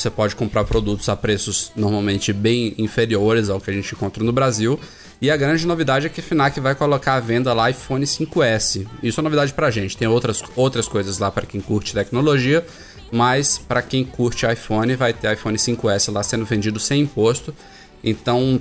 você pode comprar produtos a preços normalmente bem inferiores ao que a gente encontra no Brasil. E a grande novidade é que a FNAC vai colocar à venda lá iPhone 5S. Isso é novidade pra gente. Tem outras, outras coisas lá para quem curte tecnologia, mas para quem curte iPhone vai ter iPhone 5S lá sendo vendido sem imposto. Então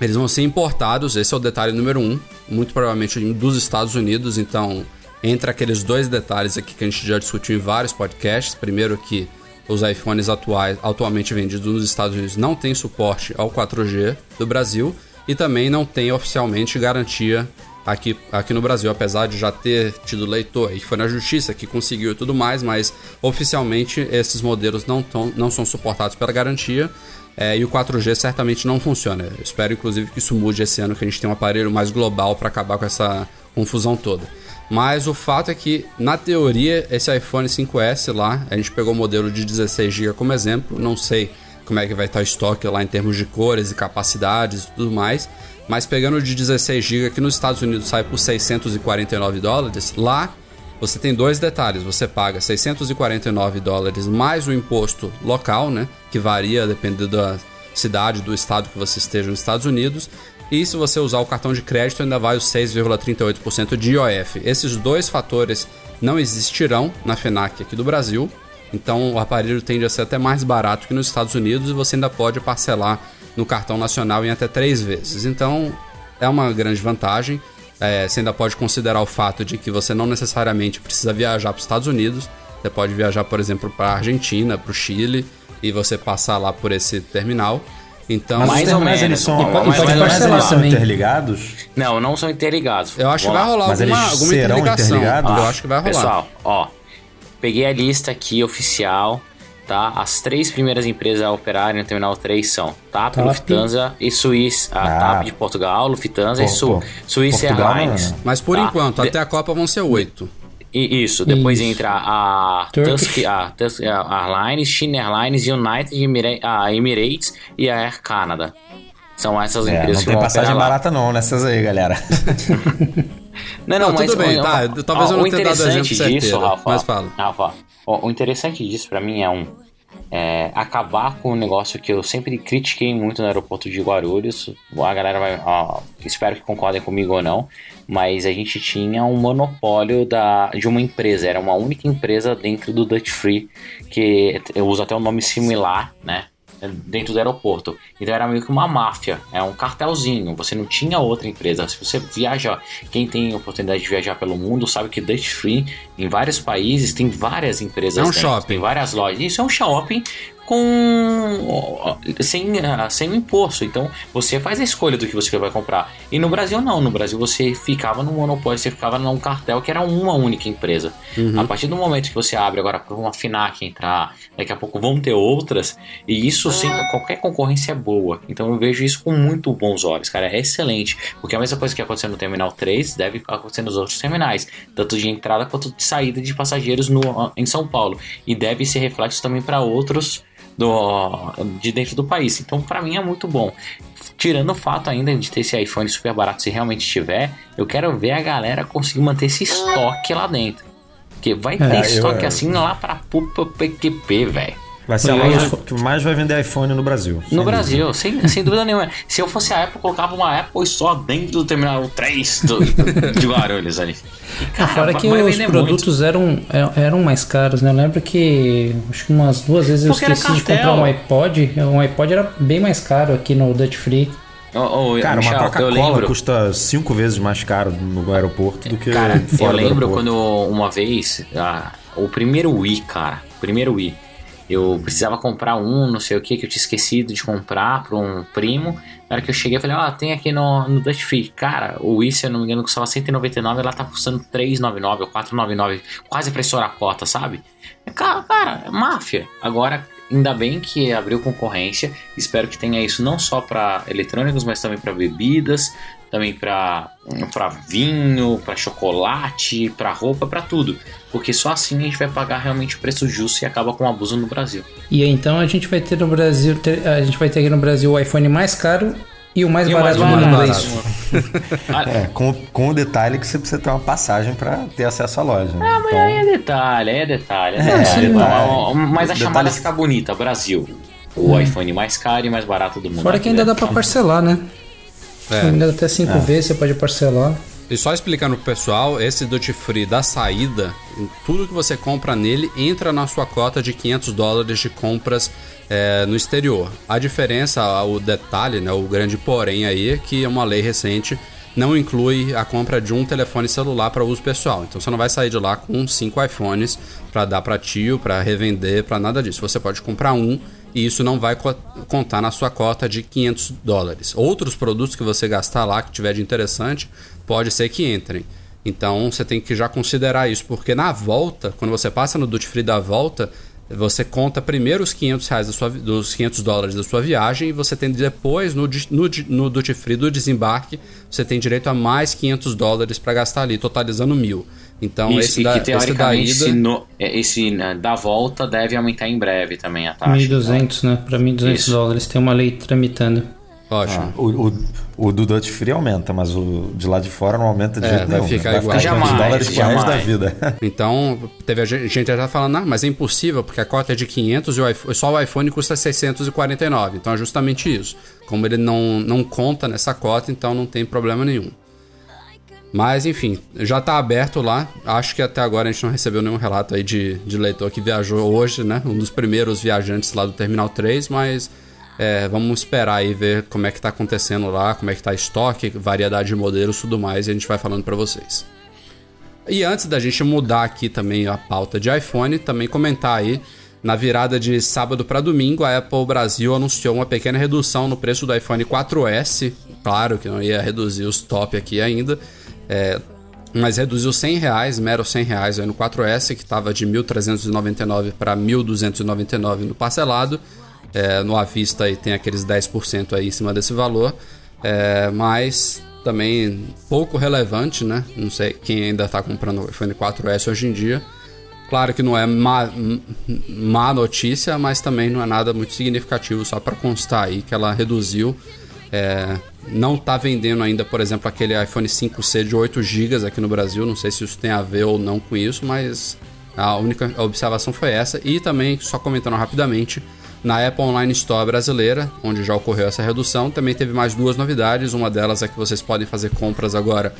eles vão ser importados, esse é o detalhe número um, muito provavelmente dos Estados Unidos. Então, entre aqueles dois detalhes aqui que a gente já discutiu em vários podcasts, primeiro que os iPhones atuais, atualmente vendidos nos Estados Unidos não têm suporte ao 4G do Brasil e também não tem oficialmente garantia aqui, aqui no Brasil, apesar de já ter tido leitor que foi na justiça que conseguiu e tudo mais, mas oficialmente esses modelos não, tão, não são suportados pela garantia. É, e o 4G certamente não funciona. Eu espero, inclusive, que isso mude esse ano, que a gente tenha um aparelho mais global para acabar com essa confusão toda. Mas o fato é que, na teoria, esse iPhone 5S lá, a gente pegou o modelo de 16GB como exemplo, não sei como é que vai estar o estoque lá em termos de cores e capacidades e tudo mais, mas pegando o de 16GB que nos Estados Unidos sai por 649 dólares, lá você tem dois detalhes. Você paga 649 dólares mais o imposto local, né? Que varia dependendo da cidade, do estado que você esteja nos Estados Unidos. E se você usar o cartão de crédito, ainda vai os 6,38% de IOF. Esses dois fatores não existirão na FENAC aqui do Brasil. Então o aparelho tende a ser até mais barato que nos Estados Unidos e você ainda pode parcelar no cartão nacional em até três vezes. Então é uma grande vantagem. É, você ainda pode considerar o fato de que você não necessariamente precisa viajar para os Estados Unidos. Você pode viajar, por exemplo, para a Argentina, para o Chile e você passar lá por esse terminal. Então, Mas Mais ou menos. eles são, E pode- mas pode eles são também. interligados? Não, não são interligados. eu acho que vai rolar Mas alguma, alguma serão interligação. interligados? Eu Ah, acho que vai rolar. Pessoal, ó, peguei a lista aqui oficial, tá? As três primeiras empresas a operarem no Terminal 3 são TAP, TAP. Lufthansa e Suíça. A Ah. TAP de Portugal, Lufthansa e Pô, Su pô, Suíça Portugal Airlines. Mas por tá? enquanto, até a Copa vão ser oito. E- Isso, depois Isso. entra a Turkish. Tusk, a Tusk Airlines, China Airlines, United Emira- a Emirates e a Air Canada. São essas É, empresas não que tem vão passagem operar lá. barata não nessas aí, galera. <laughs> Não, Não, não, mas tudo bem, ó, tá, ó, talvez eu ó, não o tenha dado interessante exemplo disso, certeiro, Rafa, mas fala. Rafa, ó, o interessante disso pra mim é um é, acabar com um negócio que eu sempre critiquei muito no aeroporto de Guarulhos. A galera vai, ó, espero que concordem comigo ou não, mas a gente tinha um monopólio da, de uma empresa, era uma única empresa dentro do Dutch Free que eu uso até um nome similar, né? Dentro do aeroporto. Então era meio que uma máfia, é um cartelzinho. Você não tinha outra empresa. Se você viaja, quem tem oportunidade de viajar pelo mundo sabe que Dutch Free em vários países tem várias empresas. É um dentro, shopping. Tem várias lojas. Isso é um shopping com sem, ah, sem imposto. Então você faz a escolha do que você vai comprar. E no Brasil não. No Brasil você ficava no monopólio, você ficava num cartel que era uma única empresa. A partir do momento que você abre agora para uma Finac entrar, daqui a pouco vão ter outras. E isso sem qualquer concorrência é boa. Então eu vejo isso com muito bons olhos, cara. É excelente. Porque a mesma coisa que aconteceu no Terminal 3 deve acontecer nos outros terminais. Tanto de entrada quanto de saída de passageiros no, em São Paulo. E deve ser reflexo também para outros do, de dentro do país. Então, para mim é muito bom. Tirando o fato ainda de ter esse iPhone super barato, se realmente tiver, eu quero ver a galera conseguir manter esse estoque lá dentro. Porque vai ter É, eu- estoque assim lá pra PQP, velho. Vai ser a Eu- loja que mais vai vender iPhone no Brasil. No dúvida. Brasil, sem, sem dúvida nenhuma. Se eu fosse a Apple, eu colocava uma Apple só dentro do terminal 3 do, de Guarulhos ali. E, cara, Fora que os produtos eram, eram- eram mais caros, né? Eu lembro que acho que umas duas vezes eu Porque era esqueci de comprar um iPod. Um iPod era bem mais caro aqui no Dutch Free. Ô, ô, Cara, Michel, uma eu Coca-Cola custa cinco vezes mais caro no aeroporto do que Cara, fora eu lembro quando uma vez, ah, o primeiro Wii, cara, o primeiro Wii, eu precisava comprar um, não sei o que, que eu tinha esquecido de comprar pra um primo. Na hora que eu cheguei, eu falei, ó, tem aqui no, no Dutch Free. Cara, o Wii, se eu não me engano, custava 199, ela tá custando 399 ou 499, quase pra estourar a cota, sabe? Cara, cara, é máfia. Agora, ainda bem que abriu concorrência. Espero que tenha isso não só para eletrônicos, mas também para bebidas, também para vinho, para chocolate, para roupa, para tudo. Porque só assim a gente vai pagar realmente o preço justo e acaba com o abuso no Brasil. E então a gente vai ter no Brasil, a gente vai ter aqui no Brasil o iPhone mais caro e o mais E barato do mundo, é isso? <laughs> É, com, com o detalhe que você precisa ter uma passagem pra ter acesso à loja. né? Ah, mas Então, aí é detalhe, aí é detalhe. É É, detalhe. Então, mas- a chamada detalhes- fica bonita, Brasil. O iPhone mais caro e mais barato do mundo. Fora que ainda dá pra parcelar, né? É. Ainda até cinco vezes você pode parcelar. E só explicando pro pessoal, esse Duty Free da saída, tudo que você compra nele entra na sua cota de 500 dólares de compras é, no exterior. A diferença, o detalhe, né, o grande porém aí, é que é uma lei recente não inclui a compra de um telefone celular para uso pessoal. Então você não vai sair de lá com cinco iPhones para dar para tio, para revender, para nada disso. Você pode comprar um e isso não vai co- contar na sua cota de 500 dólares. Outros produtos que você gastar lá que tiver de interessante, pode ser que entrem. Então você tem que já considerar isso, porque na volta, quando você passa no duty free da volta, você conta primeiro os 500 reais da sua, dos 500 dólares da sua viagem e você tem depois no, no, no duty free do desembarque você tem direito a mais 500 dólares para gastar ali, totalizando mil. Então Isso, esse, e da, que esse da teoricamente ida esse, no- é, esse né, da volta deve aumentar em breve também a taxa. 1.200, né? Pra 1.200 Isso. dólares. Tem uma lei tramitando. ótimo. o, o, o do Dutch Free aumenta, mas o de lá de fora não aumenta de É, jeito vai nenhum. ficar vai igual. ficar 500 Jamais, dólares resto da vida. <laughs> Então, teve a gente, gente já tá falando, ah, mas é impossível, porque a cota é de 500 e o iPhone- só o iPhone custa 649. Então é justamente isso. Como ele não, não conta nessa cota, então não tem problema nenhum. Mas enfim, já tá aberto lá. Acho que até agora a gente não recebeu nenhum relato aí de, de leitor que viajou hoje, né? Um dos primeiros viajantes lá do Terminal 3, mas é, vamos esperar aí ver como é que tá acontecendo lá, como é que tá estoque, variedade de modelos e tudo mais, e a gente vai falando pra vocês. E antes da gente mudar aqui também a pauta de iPhone, também comentar aí, na virada de sábado para domingo, a Apple Brasil anunciou uma pequena redução no preço do iPhone 4S. Claro que não ia reduzir os top aqui ainda, é, mas reduziu 100 reais, mero 100 reais aí no 4S, que estava de 1.399 para 1.299 no parcelado. É, no à vista aí tem aqueles 10% aí em cima desse valor, é, mas também pouco relevante, né? Não sei quem ainda está comprando o iPhone 4S hoje em dia. Claro que não é má, má notícia, mas também não é nada muito significativo, só para constar aí que ela reduziu. É, não está vendendo ainda, por exemplo, aquele iPhone 5C de 8 GB aqui no Brasil. Não sei se isso tem a ver ou não com isso, mas a única observação foi essa. E também, só comentando rapidamente, na Apple Online Store brasileira, onde já ocorreu essa redução, também teve mais duas novidades. Uma delas é que vocês podem fazer compras agora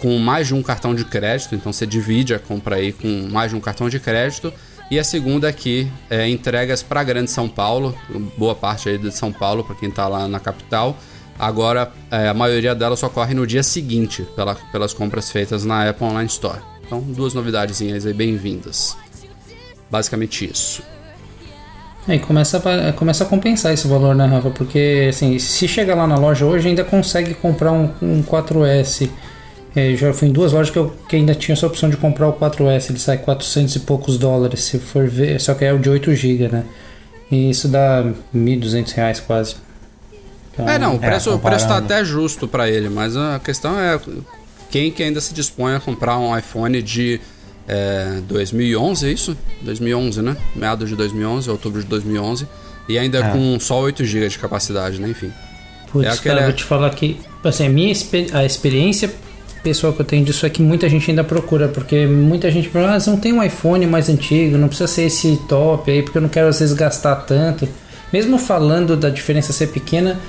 com, mais de um cartão de crédito, então você divide a compra aí com mais de um cartão de crédito. E a segunda aqui é entregas para Grande São Paulo, boa parte aí de São Paulo, para quem está lá na capital. Agora, é, a maioria delas ocorre no dia seguinte, pela, pelas compras feitas na Apple Online Store. Então, duas novidadezinhas aí bem-vindas. Basicamente isso. É, e começa a, começa a compensar esse valor, né, Rafa? Porque, assim, se chegar lá na loja hoje, ainda consegue comprar um, um 4S. É, já fui em duas lojas que, eu, que ainda tinha essa opção de comprar o 4S. Ele sai 400 e poucos dólares, se for ver. Só que é o de 8 GB, né? E isso dá 1.200 reais quase. Então, é, não, o preço, é, o preço tá até justo para ele, mas a questão é quem que ainda se dispõe a comprar um iPhone de é, 2011, é isso? 2011, né? Meados de 2011, outubro de 2011. E ainda é. com só 8 GB de capacidade, né? Enfim. Putz, é aquele... cara, vou te falar que assim, a minha a experiência pessoal que eu tenho disso é que muita gente ainda procura, porque muita gente fala, ah, não tem um iPhone mais antigo, não precisa ser esse top aí, porque eu não quero às vezes gastar tanto. Mesmo falando da diferença ser pequena,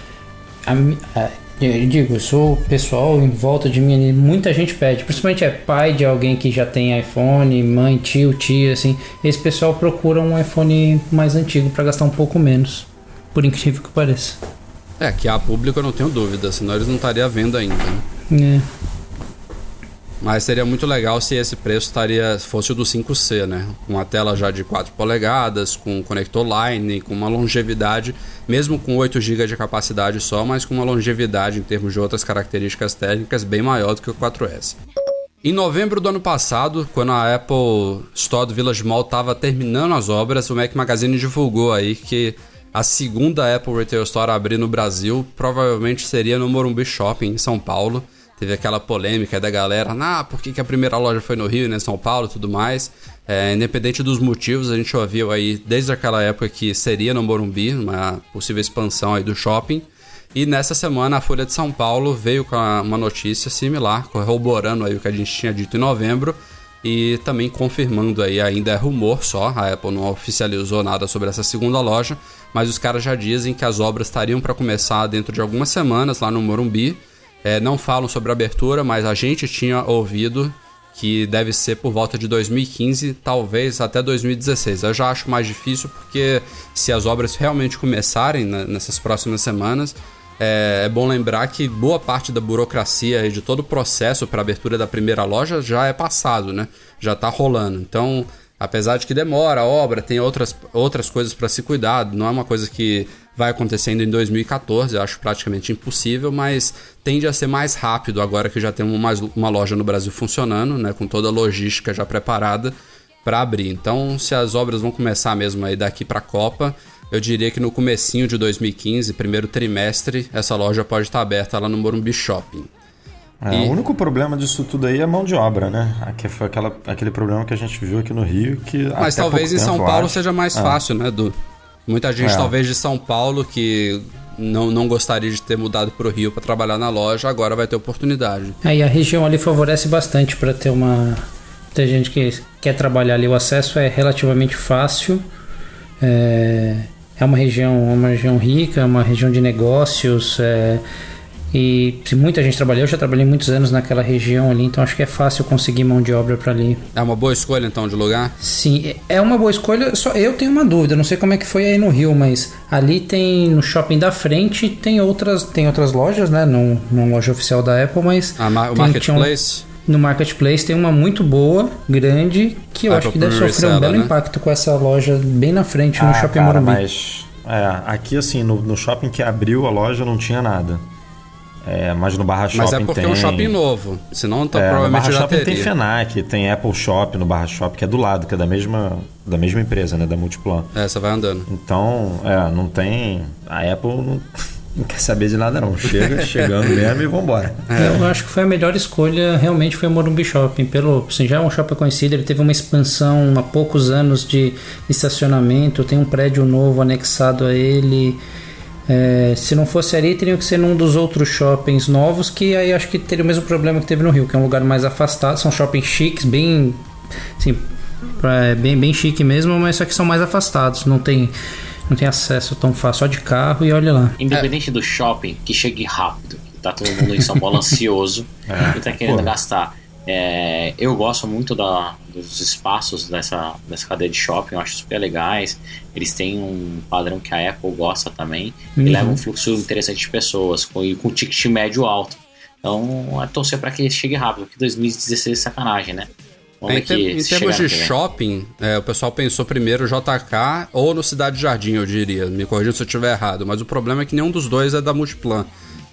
a, a, eu digo, eu sou pessoal em volta de mim, muita gente pede, principalmente é pai de alguém que já tem iPhone, mãe, tio, tia, assim. Esse pessoal procura um iPhone mais antigo para gastar um pouco menos, por incrível que pareça. É, que há público eu não tenho dúvida, senão eles não estariam vendo ainda. Né? É. Mas seria muito legal se esse preço estaria fosse o do 5C, né? Com a tela já de 4 polegadas, com conector line, com uma longevidade, mesmo com 8 GB de capacidade só, mas com uma longevidade em termos de outras características técnicas bem maior do que o 4S. Em novembro do ano passado, quando a Apple Store do Village Mall estava terminando as obras, o Mac Magazine divulgou aí que a segunda Apple Retail Store a abrir no Brasil provavelmente seria no Morumbi Shopping, em São Paulo teve aquela polêmica da galera, ah, por que, que a primeira loja foi no Rio, né, São Paulo e tudo mais. É, independente dos motivos, a gente ouviu aí desde aquela época que seria no Morumbi, uma possível expansão aí do shopping. E nessa semana a Folha de São Paulo veio com uma notícia similar, corroborando aí o que a gente tinha dito em novembro e também confirmando aí, ainda é rumor só, a Apple não oficializou nada sobre essa segunda loja, mas os caras já dizem que as obras estariam para começar dentro de algumas semanas lá no Morumbi é, não falam sobre abertura, mas a gente tinha ouvido que deve ser por volta de 2015, talvez até 2016. Eu já acho mais difícil porque se as obras realmente começarem né, nessas próximas semanas, é, é, bom lembrar que boa parte da burocracia e de todo o processo para abertura da primeira loja já é passado, né? Já está rolando. Então, apesar de que demora a obra, tem outras, outras coisas para se cuidar, não é uma coisa que vai acontecendo em 2014, eu acho praticamente impossível, mas tende a ser mais rápido agora que já temos uma, uma loja no Brasil funcionando, né, com toda a logística já preparada para abrir. Então, se as obras vão começar mesmo aí daqui para a Copa, eu diria que no comecinho de 2015, primeiro trimestre, essa loja pode estar aberta lá no Morumbi Shopping. É, e... O único problema disso tudo aí é mão de obra, né? Aqui foi aquela, aquele problema que a gente viu aqui no Rio que Mas talvez em São Paulo acho. seja mais é. fácil, né, Du? Muita gente, é. talvez de São Paulo, que não, não gostaria de ter mudado para o Rio para trabalhar na loja, agora vai ter oportunidade. É, e a região ali favorece bastante para ter uma. Tem gente que quer trabalhar ali, o acesso é relativamente fácil. É, é uma região, uma região rica, é uma região de negócios. É, e se muita gente trabalhou, eu já trabalhei muitos anos naquela região ali, então acho que é fácil conseguir mão de obra para ali. É uma boa escolha então de lugar? Sim, é uma boa escolha. Só eu tenho uma dúvida, não sei como é que foi aí no Rio, mas ali tem no shopping da frente tem outras tem outras lojas, né? Não, não loja oficial da Apple, mas ah, o tem, marketplace. Um, no marketplace tem uma muito boa, grande, que eu Apple acho que deve sofrer um belo né? impacto com essa loja bem na frente no ah, shopping cara, Morumbi. Mas é, aqui assim no, no shopping que abriu a loja não tinha nada. É, mas no Barra Shopping Mas é porque tem... é um shopping novo. Senão tá, é, provavelmente no Barra já Shopping teria. tem FENAC, tem Apple Shop no Barra Shopping, que é do lado, que é da mesma, da mesma empresa, né? Da Multiplan. É, você vai andando. Então, é, não tem... A Apple não, <laughs> não quer saber de nada não. Chega <laughs> chegando mesmo e vambora. É. Eu acho que foi a melhor escolha, realmente foi o Morumbi Shopping. Pelo, assim, já é um shopping conhecido, ele teve uma expansão há poucos anos de estacionamento, tem um prédio novo anexado a ele... É, se não fosse ali, teria que ser num dos outros shoppings novos, que aí acho que teria o mesmo problema que teve no Rio, que é um lugar mais afastado. São shoppings chiques, bem. Assim, é, bem, bem chique mesmo, mas só que são mais afastados. Não tem, não tem acesso tão fácil só de carro e olha lá. Independente é. do shopping, que chegue rápido. Tá todo mundo em São Paulo <laughs> ansioso é. e tá querendo Pô. gastar É, eu gosto muito da, dos espaços dessa, dessa cadeia de shopping, eu acho super legais. Eles têm um padrão que a Apple gosta também, Uhum. e leva um fluxo interessante de pessoas, com, e com ticket médio alto. Então, é torcer para que chegue rápido, porque 2016 é sacanagem, né? Vamos É, em, em termos de shopping, é, o pessoal pensou primeiro JK ou no Cidade Jardim, eu diria. Me corrija se eu estiver errado. Mas o problema é que nenhum dos dois é da Multiplan.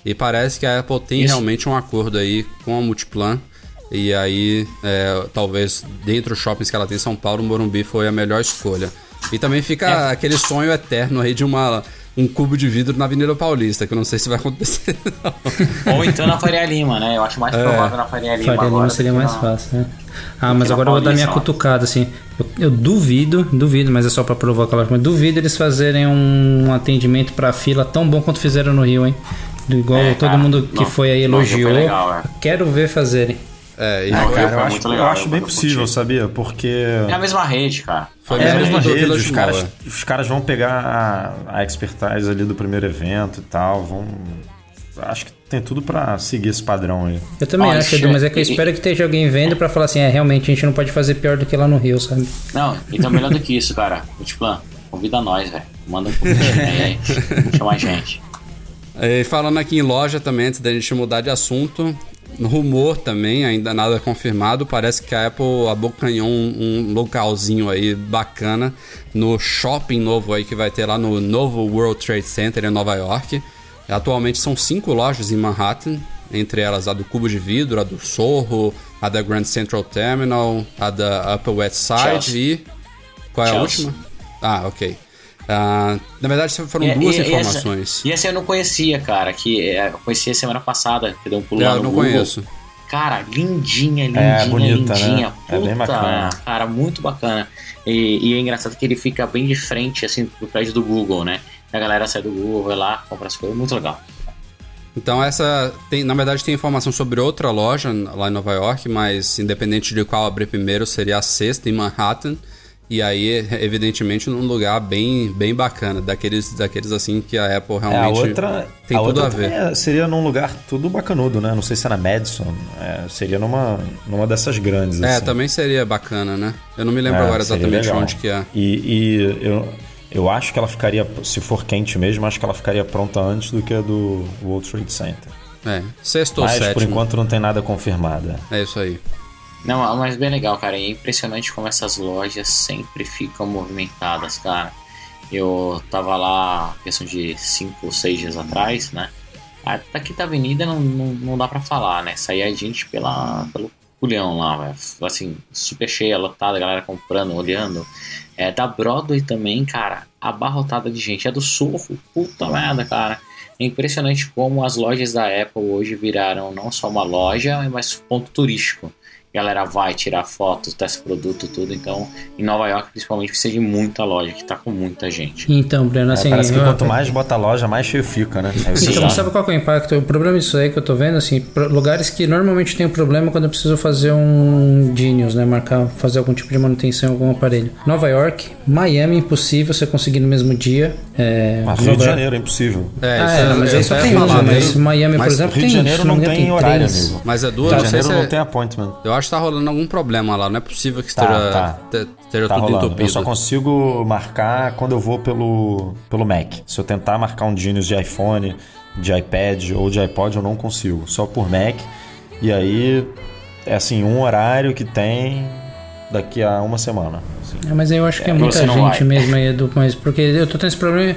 E parece que a Apple tem Isso. realmente um acordo aí com a Multiplan. E aí, é, talvez, dentre os shoppings que ela tem em São Paulo, o Morumbi foi a melhor escolha. E também fica É. aquele sonho eterno aí de uma, um cubo de vidro na Avenida Paulista, que eu não sei se vai acontecer. <laughs> não. Ou então na Faria Lima, né? Eu acho mais provável na Faria Lima Faria agora. Lima seria mais na- fácil, né? Ah, mas agora eu vou dar minha cutucada, assim. Eu, eu duvido, duvido, mas é só pra provocar, lógico, mas duvido eles fazerem um atendimento pra fila tão bom quanto fizeram no Rio, hein? Do- Igual É, todo cara. mundo que Não, foi aí não, foi elogiou. legal, é. Quero ver fazerem. É, e cara, Cara, eu acho, muito eu legal, acho bem possível, sabia? Porque. É a mesma rede, cara. foi É a mesma do rede, os caras, é. os caras vão pegar a, a expertise ali do primeiro evento e tal, vão... Acho que tem tudo pra seguir esse padrão aí. Eu também Ó, acho, Edu, mas é que eu espero que esteja alguém vendo pra falar assim, é, realmente a gente não pode fazer pior do que lá no Rio, sabe? Não, então melhor do que isso, cara. Multiplan, convida nós, velho. Manda um convite aí, chama a gente. E falando aqui em loja também, antes da gente mudar de assunto, rumor também, ainda nada confirmado, parece que a Apple abocanhou um, um localzinho aí bacana no shopping novo aí que vai ter lá no novo World Trade Center em Nova York. Atualmente são cinco lojas em Manhattan, entre elas a do Cubo de Vidro, a do Sorro, a da Grand Central Terminal, a da Upper West Side Chelsea. e... Qual é a Chelsea. última? Ah, ok. Ah, na verdade foram E- duas e- informações. Essa, e essa eu não conhecia, cara. Que é, eu conhecia semana passada, que deu um pulo É, lá eu no não Google. conheço. Cara, lindinha, lindinha, É, bonita, lindinha. né? É bem Puta, bacana. Cara, muito bacana. E, e é engraçado que ele fica bem de frente, assim, pro prédio do Google, né? A galera sai do Google, vai lá, compra as coisas. Muito legal. Então essa tem, na verdade tem informação sobre outra loja lá em Nova York, mas independente de qual abrir primeiro, seria a sexta em Manhattan. E aí, <laughs> evidentemente, num lugar bem, bem bacana, daqueles, daqueles assim que a Apple É, a realmente outra, tem a tudo outra a ver. é- seria num lugar tudo bacanudo, né? Não sei se é na Madison, é, seria numa, numa dessas grandes, É, assim. também seria bacana, né? Eu não me lembro É, agora exatamente legal. onde que é. E, e eu, eu acho que ela ficaria, se for quente mesmo, acho que ela ficaria pronta antes do que a do World Trade Center. É, sexto ou Mas por sétimo. enquanto não tem nada confirmado. É isso aí. Não, mas bem legal, cara. É impressionante como essas lojas sempre ficam movimentadas, cara. Eu tava lá, questão de 5 ou 6 dias atrás, né? Ah, Daqui da avenida não, não, não dá pra falar, né? Saía gente pela, pelo culhão lá, velho. Assim, super cheia, lotada, galera comprando, olhando. É, da Broadway também, cara, abarrotada de gente. É do Sorro, puta merda, cara. É impressionante como as lojas da Apple hoje viraram não só uma loja, mas ponto turístico. A galera vai tirar fotos, testa produto, tudo. Então, em Nova York, principalmente, precisa de muita loja, que tá com muita gente. Então, Breno, É, assim... parece que eu- quanto mais bota loja, mais cheio fica, né? É Então, sabe qual que é o impacto? O problema disso aí que eu tô vendo, assim, lugares que normalmente tem um problema quando eu preciso fazer um Genius, né? Marcar, fazer algum tipo de manutenção em algum aparelho. Nova York, Miami, impossível você conseguir no mesmo dia. É, Mas Rio Nova de Janeiro é impossível. É, Ah, isso é, é, mas só ia tem falar, mas Miami, por exemplo, Rio tem de Janeiro não tem horário, três. amigo. Mas é Rio duas, de sei Janeiro é- não tem appointment. Eu acho que tá rolando algum problema lá. Não é possível que Tá, esteja, tá. te- esteja Tá tudo rolando. entupido. Eu só consigo marcar quando eu vou pelo, pelo Mac. Se eu tentar marcar um Genius de iPhone, de iPad ou de iPod, eu não consigo. Só por Mac. E aí, é assim, um horário que tem daqui a uma semana. assim. É, mas eu acho que é, É, muita gente vai. mesmo aí, Edu, mas porque eu tô tendo esse problema.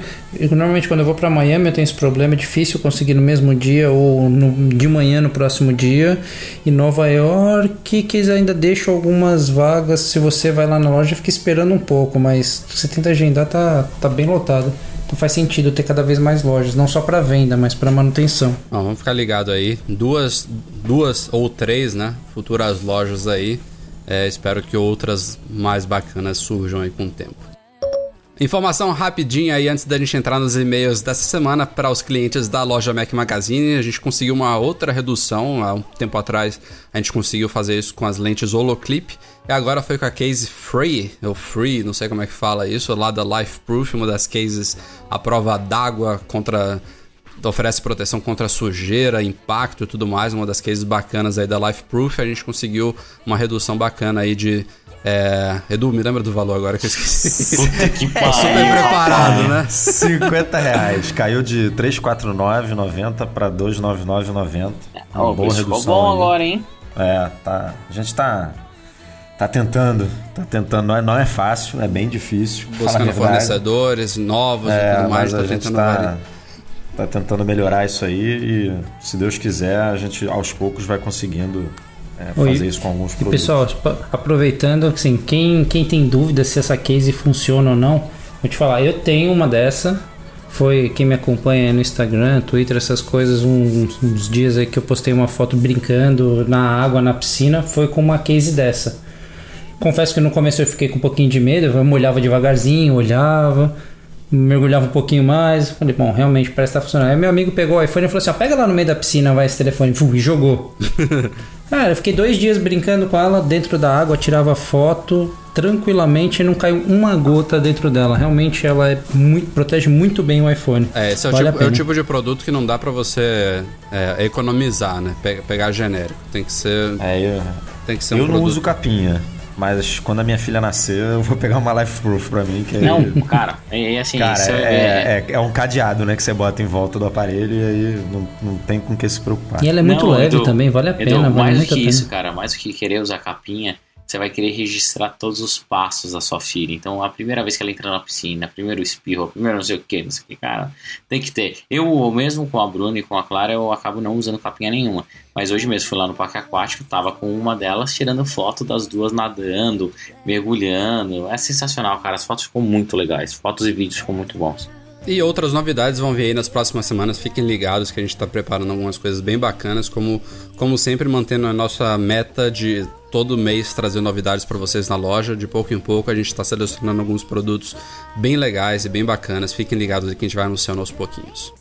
normalmente quando eu vou pra Miami eu tenho esse problema, é difícil conseguir no mesmo dia ou no- de manhã no próximo dia. E Nova York, que eles ainda deixam algumas vagas. Se você vai lá na loja, fica esperando um pouco, mas se você tenta agendar, tá, tá bem lotado. Então faz sentido ter cada vez mais lojas, não só pra venda, mas pra manutenção. Ó, vamos ficar ligado aí. Duas, duas ou três, né? Futuras lojas aí. É, espero que outras mais bacanas surjam aí com o tempo. Informação rapidinha aí antes da gente entrar nos e-mails dessa semana para os clientes da loja Mac Magazine. A gente conseguiu uma outra redução. Há um tempo atrás a gente conseguiu fazer isso com as lentes Holoclip. E agora foi com a case Free, ou Free, não sei como é que fala isso, lá da Life Proof, uma das cases à prova d'água contra oferece proteção contra sujeira, impacto e tudo mais, uma das cases bacanas aí da Life Proof, a gente conseguiu uma redução bacana aí de é... Edu, me lembra do valor agora que eu esqueci. Puta que <laughs> Super pariu. preparado, né? 50 reais. Caiu de 349,90 para 299,90. Uma Ó, boa isso ficou redução. bom aí. agora, hein? É, tá. A gente tá. Tá tentando. Tá tentando. Não é, não é fácil, é bem difícil. Buscando fornecedores novos e É, tudo mais, mas a tá gente tentando tá, variar. Tá tentando melhorar isso aí e, se Deus quiser, a gente aos poucos vai conseguindo é, Oi, fazer isso com alguns produtos. pessoal, aproveitando, assim, quem, quem tem dúvida se essa case funciona ou não, vou te falar, eu tenho uma dessa. Foi quem me acompanha no Instagram, Twitter, essas coisas, uns, uns dias aí que eu postei uma foto brincando na água, na piscina, foi com uma case dessa. Confesso que no começo eu fiquei com um pouquinho de medo, eu molhava devagarzinho, olhava, mergulhava um pouquinho mais. Falei, bom, realmente parece que tá funcionando. Aí meu amigo pegou o iPhone e falou assim: ó, pega lá no meio da piscina, vai esse telefone, e jogou. <laughs> Cara, eu fiquei dois dias brincando com ela dentro da água, tirava foto tranquilamente e não caiu uma gota dentro dela. Realmente ela é muito, protege muito bem o iPhone. É, esse é o, Vale a tipo, é o tipo de produto que não dá pra você é, economizar, né? Pe- pegar genérico. Tem que ser, É, eu, tem que ser um eu não produto. uso capinha. Mas quando a minha filha nascer, eu vou pegar uma Life Proof pra mim. Que aí- Não, cara, é, é assim, Cara, isso é, é, é, é um cadeado, né? Que você bota em volta do aparelho e aí não, não tem com que se preocupar. E ela é muito Não, leve Edu, também, vale a Edu, pena. vale mais do muito que pena. isso, cara, mais do que querer usar capinha, você vai querer registrar todos os passos da sua filha. Então, a primeira vez que ela entra na piscina, primeiro espirro, primeiro não sei o que, não sei o que, cara, tem que ter. Eu, mesmo com a Bruna e com a Clara, eu acabo não usando capinha nenhuma. Mas hoje mesmo fui lá no parque aquático, tava com uma delas tirando foto das duas nadando, mergulhando. É sensacional, cara. As fotos ficam muito legais. Fotos e vídeos ficam muito bons. E outras novidades vão vir aí nas próximas semanas. Fiquem ligados que a gente está preparando algumas coisas bem bacanas, como, como sempre mantendo a nossa meta de todo mês trazer novidades para vocês na loja. De pouco em pouco a gente está selecionando alguns produtos bem legais e bem bacanas. Fiquem ligados que a gente vai anunciando aos pouquinhos.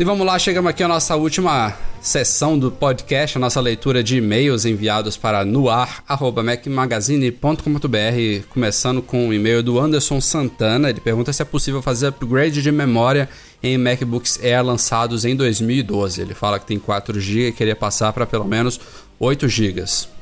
E vamos lá, chegamos aqui à nossa última sessão do podcast, a nossa leitura de e-mails enviados para noar.macmagazine.com.br, começando com o e-mail do Anderson Santana. Ele pergunta se é possível fazer upgrade de memória em MacBooks Air lançados em 2012. Ele fala que tem 4 GB e queria passar para pelo menos 8 GB.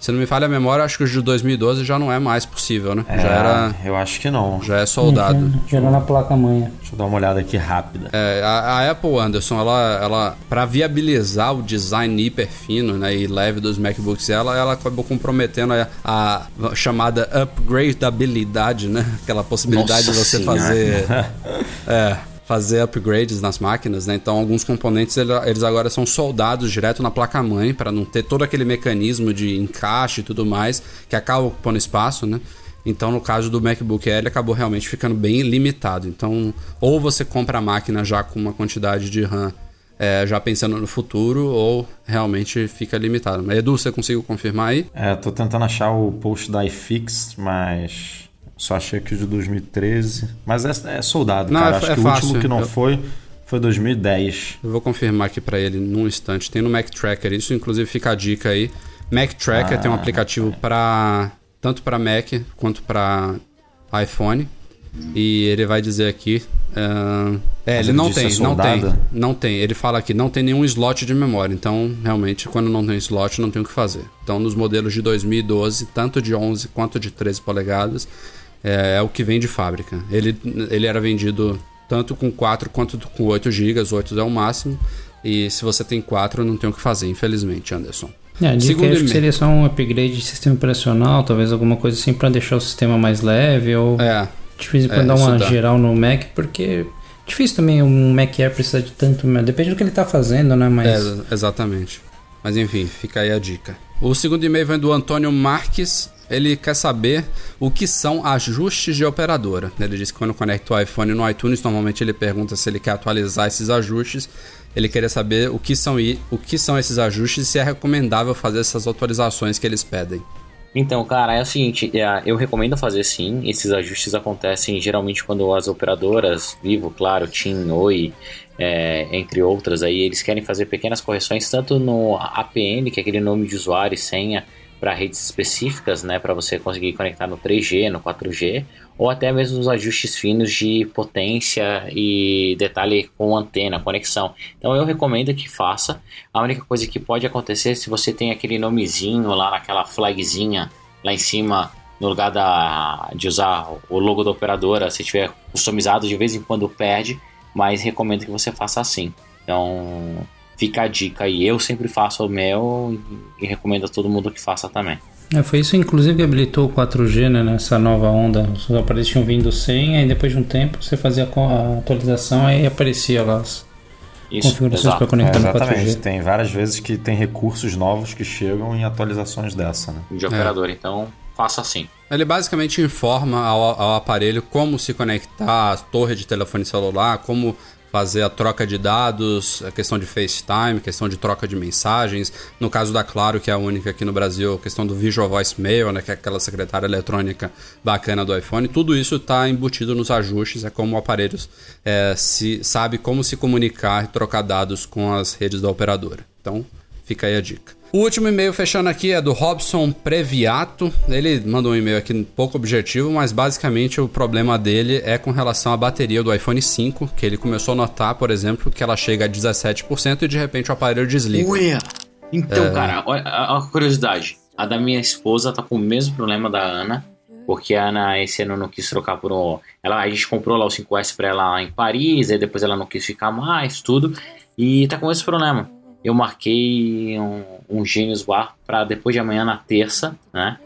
Se não me falha a memória, acho que o de 2012 já não é mais possível, né? É, Já era. Eu acho que não. Já é soldado. Gerou na placa manha. Deixa eu dar uma olhada aqui rápida. É, a, a Apple, Anderson, ela, ela para viabilizar o design hiper fino né, e leve dos MacBooks, ela, ela acabou comprometendo a, a chamada upgradeabilidade, né? Aquela possibilidade Nossa de você Senhora. fazer é, fazer upgrades nas máquinas, né? Então alguns componentes ele- eles agora são soldados direto na placa mãe para não ter todo aquele mecanismo de encaixe e tudo mais que acaba ocupando espaço, né? Então, no caso do MacBook Air, ele acabou realmente ficando bem limitado. Então, ou você compra a máquina já com uma quantidade de RAM é, já pensando no futuro, ou realmente fica limitado. Edu, você conseguiu confirmar aí? É, tô tentando achar o post da iFix, mas só achei aqui o de 2013. Mas é, é soldado, Não, cara. é- Acho é que o fácil. último que não Eu- foi foi 2010. Eu vou confirmar aqui para ele num instante. Tem no Mac Tracker isso, inclusive fica a dica aí. Mac Tracker tem um aplicativo para tanto para Mac quanto para iPhone. E ele vai dizer aqui. ah, é, Mas ele não tem, é não tem. Não tem. Ele fala aqui, não tem nenhum slot de memória. Então, realmente, quando não tem slot, não tem o que fazer. Então, nos modelos de 2012, tanto de 11 quanto de 13 polegadas, é, é o que vem de fábrica. Ele, ele era vendido tanto com 4 quanto com 8 GB, 8 é o máximo. E se você tem 4, não tem o que fazer, infelizmente, Anderson. É, Segundo acho que seria só um upgrade de sistema operacional, talvez alguma coisa assim pra deixar o sistema mais leve ou É, vez em é, dar uma dá. geral no Mac, porque difícil também um Mac Air precisar de tanto, depende do que ele tá fazendo, né? Mas É, exatamente. Mas enfim, fica aí a dica. O segundo e-mail vem do Antônio Marques. Ele quer saber o que são ajustes de operadora. Ele disse que quando conecta o iPhone no iTunes, normalmente ele pergunta se ele quer atualizar esses ajustes. Ele queria saber o que são, o que são esses ajustes e se é recomendável fazer essas atualizações que eles pedem. Então, cara, é o seguinte, é, eu recomendo fazer sim. Esses ajustes acontecem geralmente quando as operadoras, Vivo, Claro, TIM, Oi, é, entre outras, aí eles querem fazer pequenas correções tanto no APN, que é aquele nome de usuário e senha para redes específicas, né, para você conseguir conectar no 3G, no 4G, ou até mesmo os ajustes finos de potência e detalhe com antena, conexão. Então eu recomendo que faça. A única coisa que pode acontecer se você tem aquele nomezinho lá naquela flagzinha lá em cima no lugar da, de usar o logo da operadora, se tiver customizado de vez em quando perde, mas recomendo que você faça assim. Então fica a dica aí. Eu sempre faço o meu e recomendo a todo mundo que faça também. É, foi isso, inclusive, que habilitou o 4G né, nessa nova onda. Os aparelhos tinham vindo sem, aí depois de um tempo você fazia a atualização e aparecia lá as isso, configurações para conectar é, no 4G. Tem várias vezes que tem recursos novos que chegam em atualizações dessa. Né? De operador, é. então faça assim. Ele basicamente informa ao, ao, aparelho como se conectar à torre de telefone celular, como fazer a troca de dados, a questão de FaceTime, questão de troca de mensagens. No caso da Claro, que é a única aqui no Brasil, a questão do Visual Voice Mail, né, que é aquela secretária eletrônica bacana do iPhone. Tudo isso está embutido nos ajustes, é como o aparelho é, se, sabe como se comunicar e trocar dados com as redes da operadora. Então, fica aí a dica. O último e-mail fechando aqui é do Robson Previato. Ele mandou um e-mail aqui pouco objetivo, mas basicamente o problema dele é com relação à bateria do iPhone 5, que ele começou a notar, por exemplo, que ela chega a 17% e de repente o aparelho desliga. Ué! Então, é... cara, olha a curiosidade. A da minha esposa tá com o mesmo problema da Ana, porque a Ana esse ano não quis trocar por um. Ela, a gente comprou lá o 5S pra ela em Paris, aí depois ela não quis ficar mais, tudo. E tá com esse problema eu marquei um, um Genius Bar para depois de amanhã na terça, né?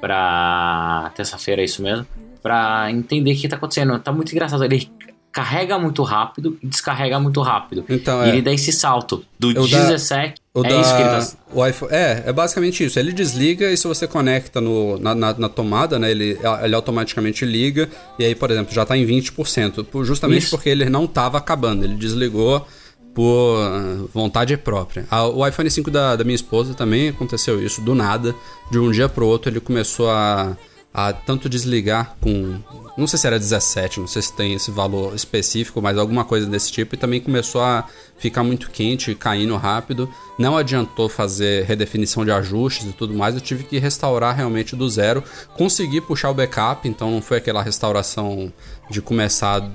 Pra terça-feira, é isso mesmo. Pra entender o que tá acontecendo. Tá muito engraçado. Ele carrega muito rápido e descarrega muito rápido. Então, e é. ele dá esse salto do o 17. Da, é da, isso que ele tá. O iPhone, é, é basicamente isso. Ele desliga e se você conecta no, na, na, na tomada, né? Ele, ele automaticamente liga. E aí, por exemplo, já tá em 20%. Justamente isso. porque ele não tava acabando. Ele desligou por vontade própria. O iPhone 5 da, da minha esposa também aconteceu isso, do nada, de um dia pro outro ele começou a, a tanto desligar com. Não sei se era 17, não sei se tem esse valor específico, mas alguma coisa desse tipo, e também começou a ficar muito quente, caindo rápido. Não adiantou fazer redefinição de ajustes e tudo mais, eu tive que restaurar realmente do zero. Consegui puxar o backup, então não foi aquela restauração de começar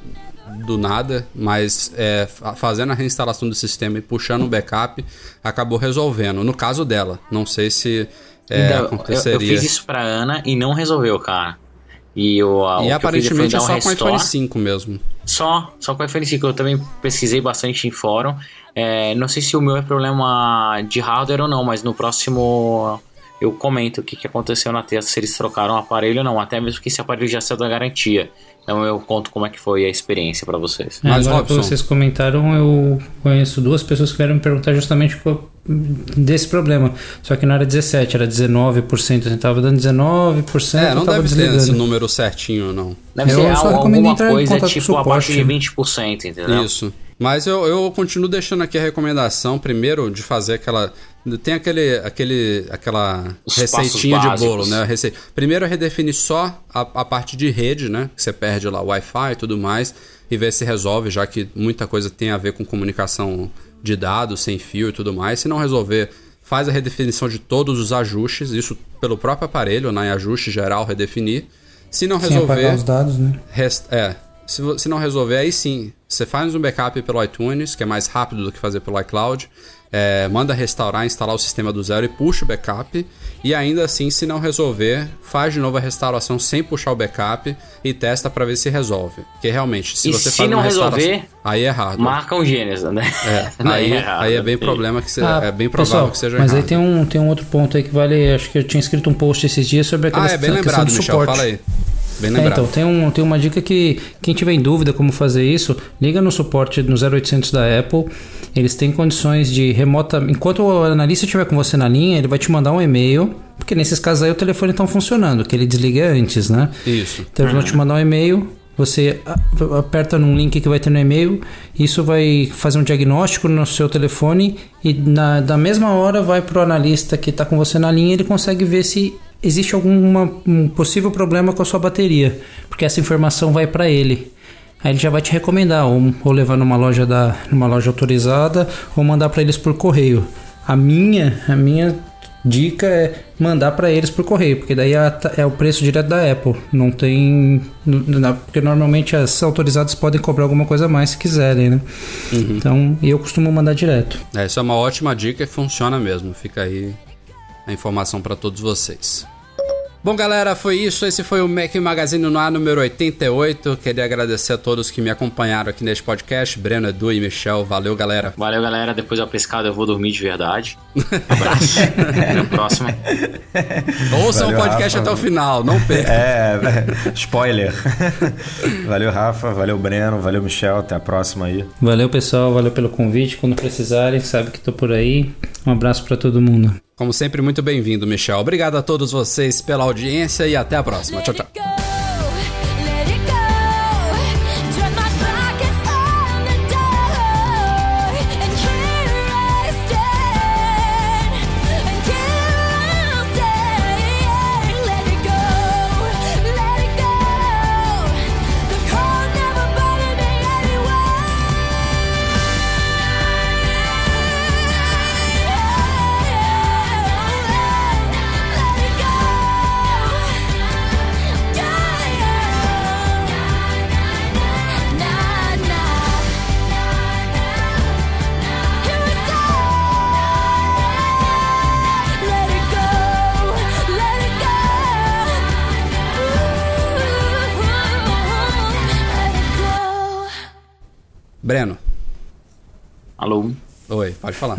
do nada, mas é, fazendo a reinstalação do sistema e puxando o backup, acabou resolvendo. No caso dela, não sei se é, então, aconteceria. Eu, eu, fiz isso pra Ana e não resolveu, cara. E, eu, e aparentemente é só um com o iPhone 5 mesmo. Só, só com o iPhone 5. Eu também pesquisei bastante em fórum. É, não sei se o meu é problema de hardware ou não, mas no próximo eu comento o que, que aconteceu na terça, se eles trocaram o aparelho ou não, até mesmo que esse aparelho já saiu da garantia. Então eu conto como é que foi a experiência para vocês. É, Mas agora que vocês comentaram, eu conheço duas pessoas que vieram me perguntar justamente desse problema. Só que não era 17, era 19%. Você tava dando 19%. É, não deve desligando. ter esse número certinho, não. Deve eu ser só alguma coisa tipo abaixo de 20%, entendeu? Isso. Mas eu, eu continuo deixando aqui a recomendação, primeiro, de fazer aquela. Tem aquele, aquele, aquela Os receitinha de bolo, né? Rece... Primeiro redefinir só a, a parte de rede, né? Que você perde lá o Wi-Fi e tudo mais, e ver se resolve, já que muita coisa tem a ver com comunicação de dados, sem fio e tudo mais. Se não resolver, faz a redefinição de todos os ajustes, isso pelo próprio aparelho, né? Em ajuste geral, redefinir. Se não resolver. Sem os dados, né? Rest... É. Se, se não resolver, aí sim, você faz um backup pelo iTunes, que é mais rápido do que fazer pelo iCloud. É, manda restaurar, instalar o sistema do zero e puxa o backup. E ainda assim, se não resolver, faz de novo a restauração sem puxar o backup e testa para ver se resolve. Porque realmente, se e você se faz não resolver, aí é errado. Marca um Gênesis, né? É, <laughs> aí, é errado, aí é bem problema que seja, ah, é bem provável pessoal, que seja mas errado. aí tem um, tem um outro ponto aí que vale, acho que eu tinha escrito um post esses dias sobre aquela ah, é bem lembrado, Michel, suporte. fala aí. Bem É, então, tem, um, tem uma dica que quem tiver em dúvida como fazer isso, liga no suporte no 0800 da Apple. Eles têm condições de remota. Enquanto o analista estiver com você na linha, ele vai te mandar um e-mail. Porque nesses casos aí o telefone está funcionando, que ele desliga antes, né? Isso. Então eles vão te mandar um e-mail. Você aperta num link que vai ter no e-mail, isso vai fazer um diagnóstico no seu telefone e na, da mesma hora vai para o analista que está com você na linha ele consegue ver se existe algum um possível problema com a sua bateria, porque essa informação vai para ele. Aí ele já vai te recomendar ou, ou levar numa loja da numa loja autorizada ou mandar para eles por correio. A minha, a minha dica é mandar para eles por correio, porque daí é, é o preço direto da Apple. Não tem. Porque normalmente as autorizadas podem cobrar alguma coisa a mais se quiserem, né? Uhum. Então eu costumo mandar direto. É, isso é uma ótima dica e funciona mesmo. Fica aí a informação para todos vocês. Bom, galera, foi isso. Esse foi o Mac Magazine no ar número 88. Queria agradecer a todos que me acompanharam aqui neste podcast. Breno, Edu e Michel. Valeu, galera. Valeu, galera. Depois da pescada eu vou dormir de verdade. Abraço. <laughs> Até a próxima. Ouçam o podcast Rafa. até o final, não perca. É, <laughs> spoiler. <laughs> valeu, Rafa. Valeu, Breno. Valeu, Michel. Até a próxima aí. Valeu, pessoal. Valeu pelo convite. Quando precisarem, sabe que tô por aí. Um abraço para todo mundo. Como sempre, muito bem-vindo, Michel. Obrigado a todos vocês pela audiência e até a próxima. Tchau, tchau. Alô? Oi, pode falar.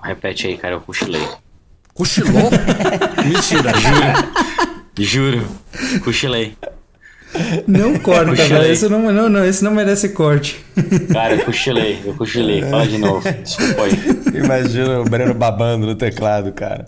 Repete aí, cara, eu cochilei. Cochilou? <laughs> Mentira, juro. Juro. Cochilei. Não corta, velho. Esse não, não, não, esse não merece corte. Cara, eu cochilei, eu cochilei. Fala de novo. Desculpa aí. Imagina o Breno babando no teclado, cara.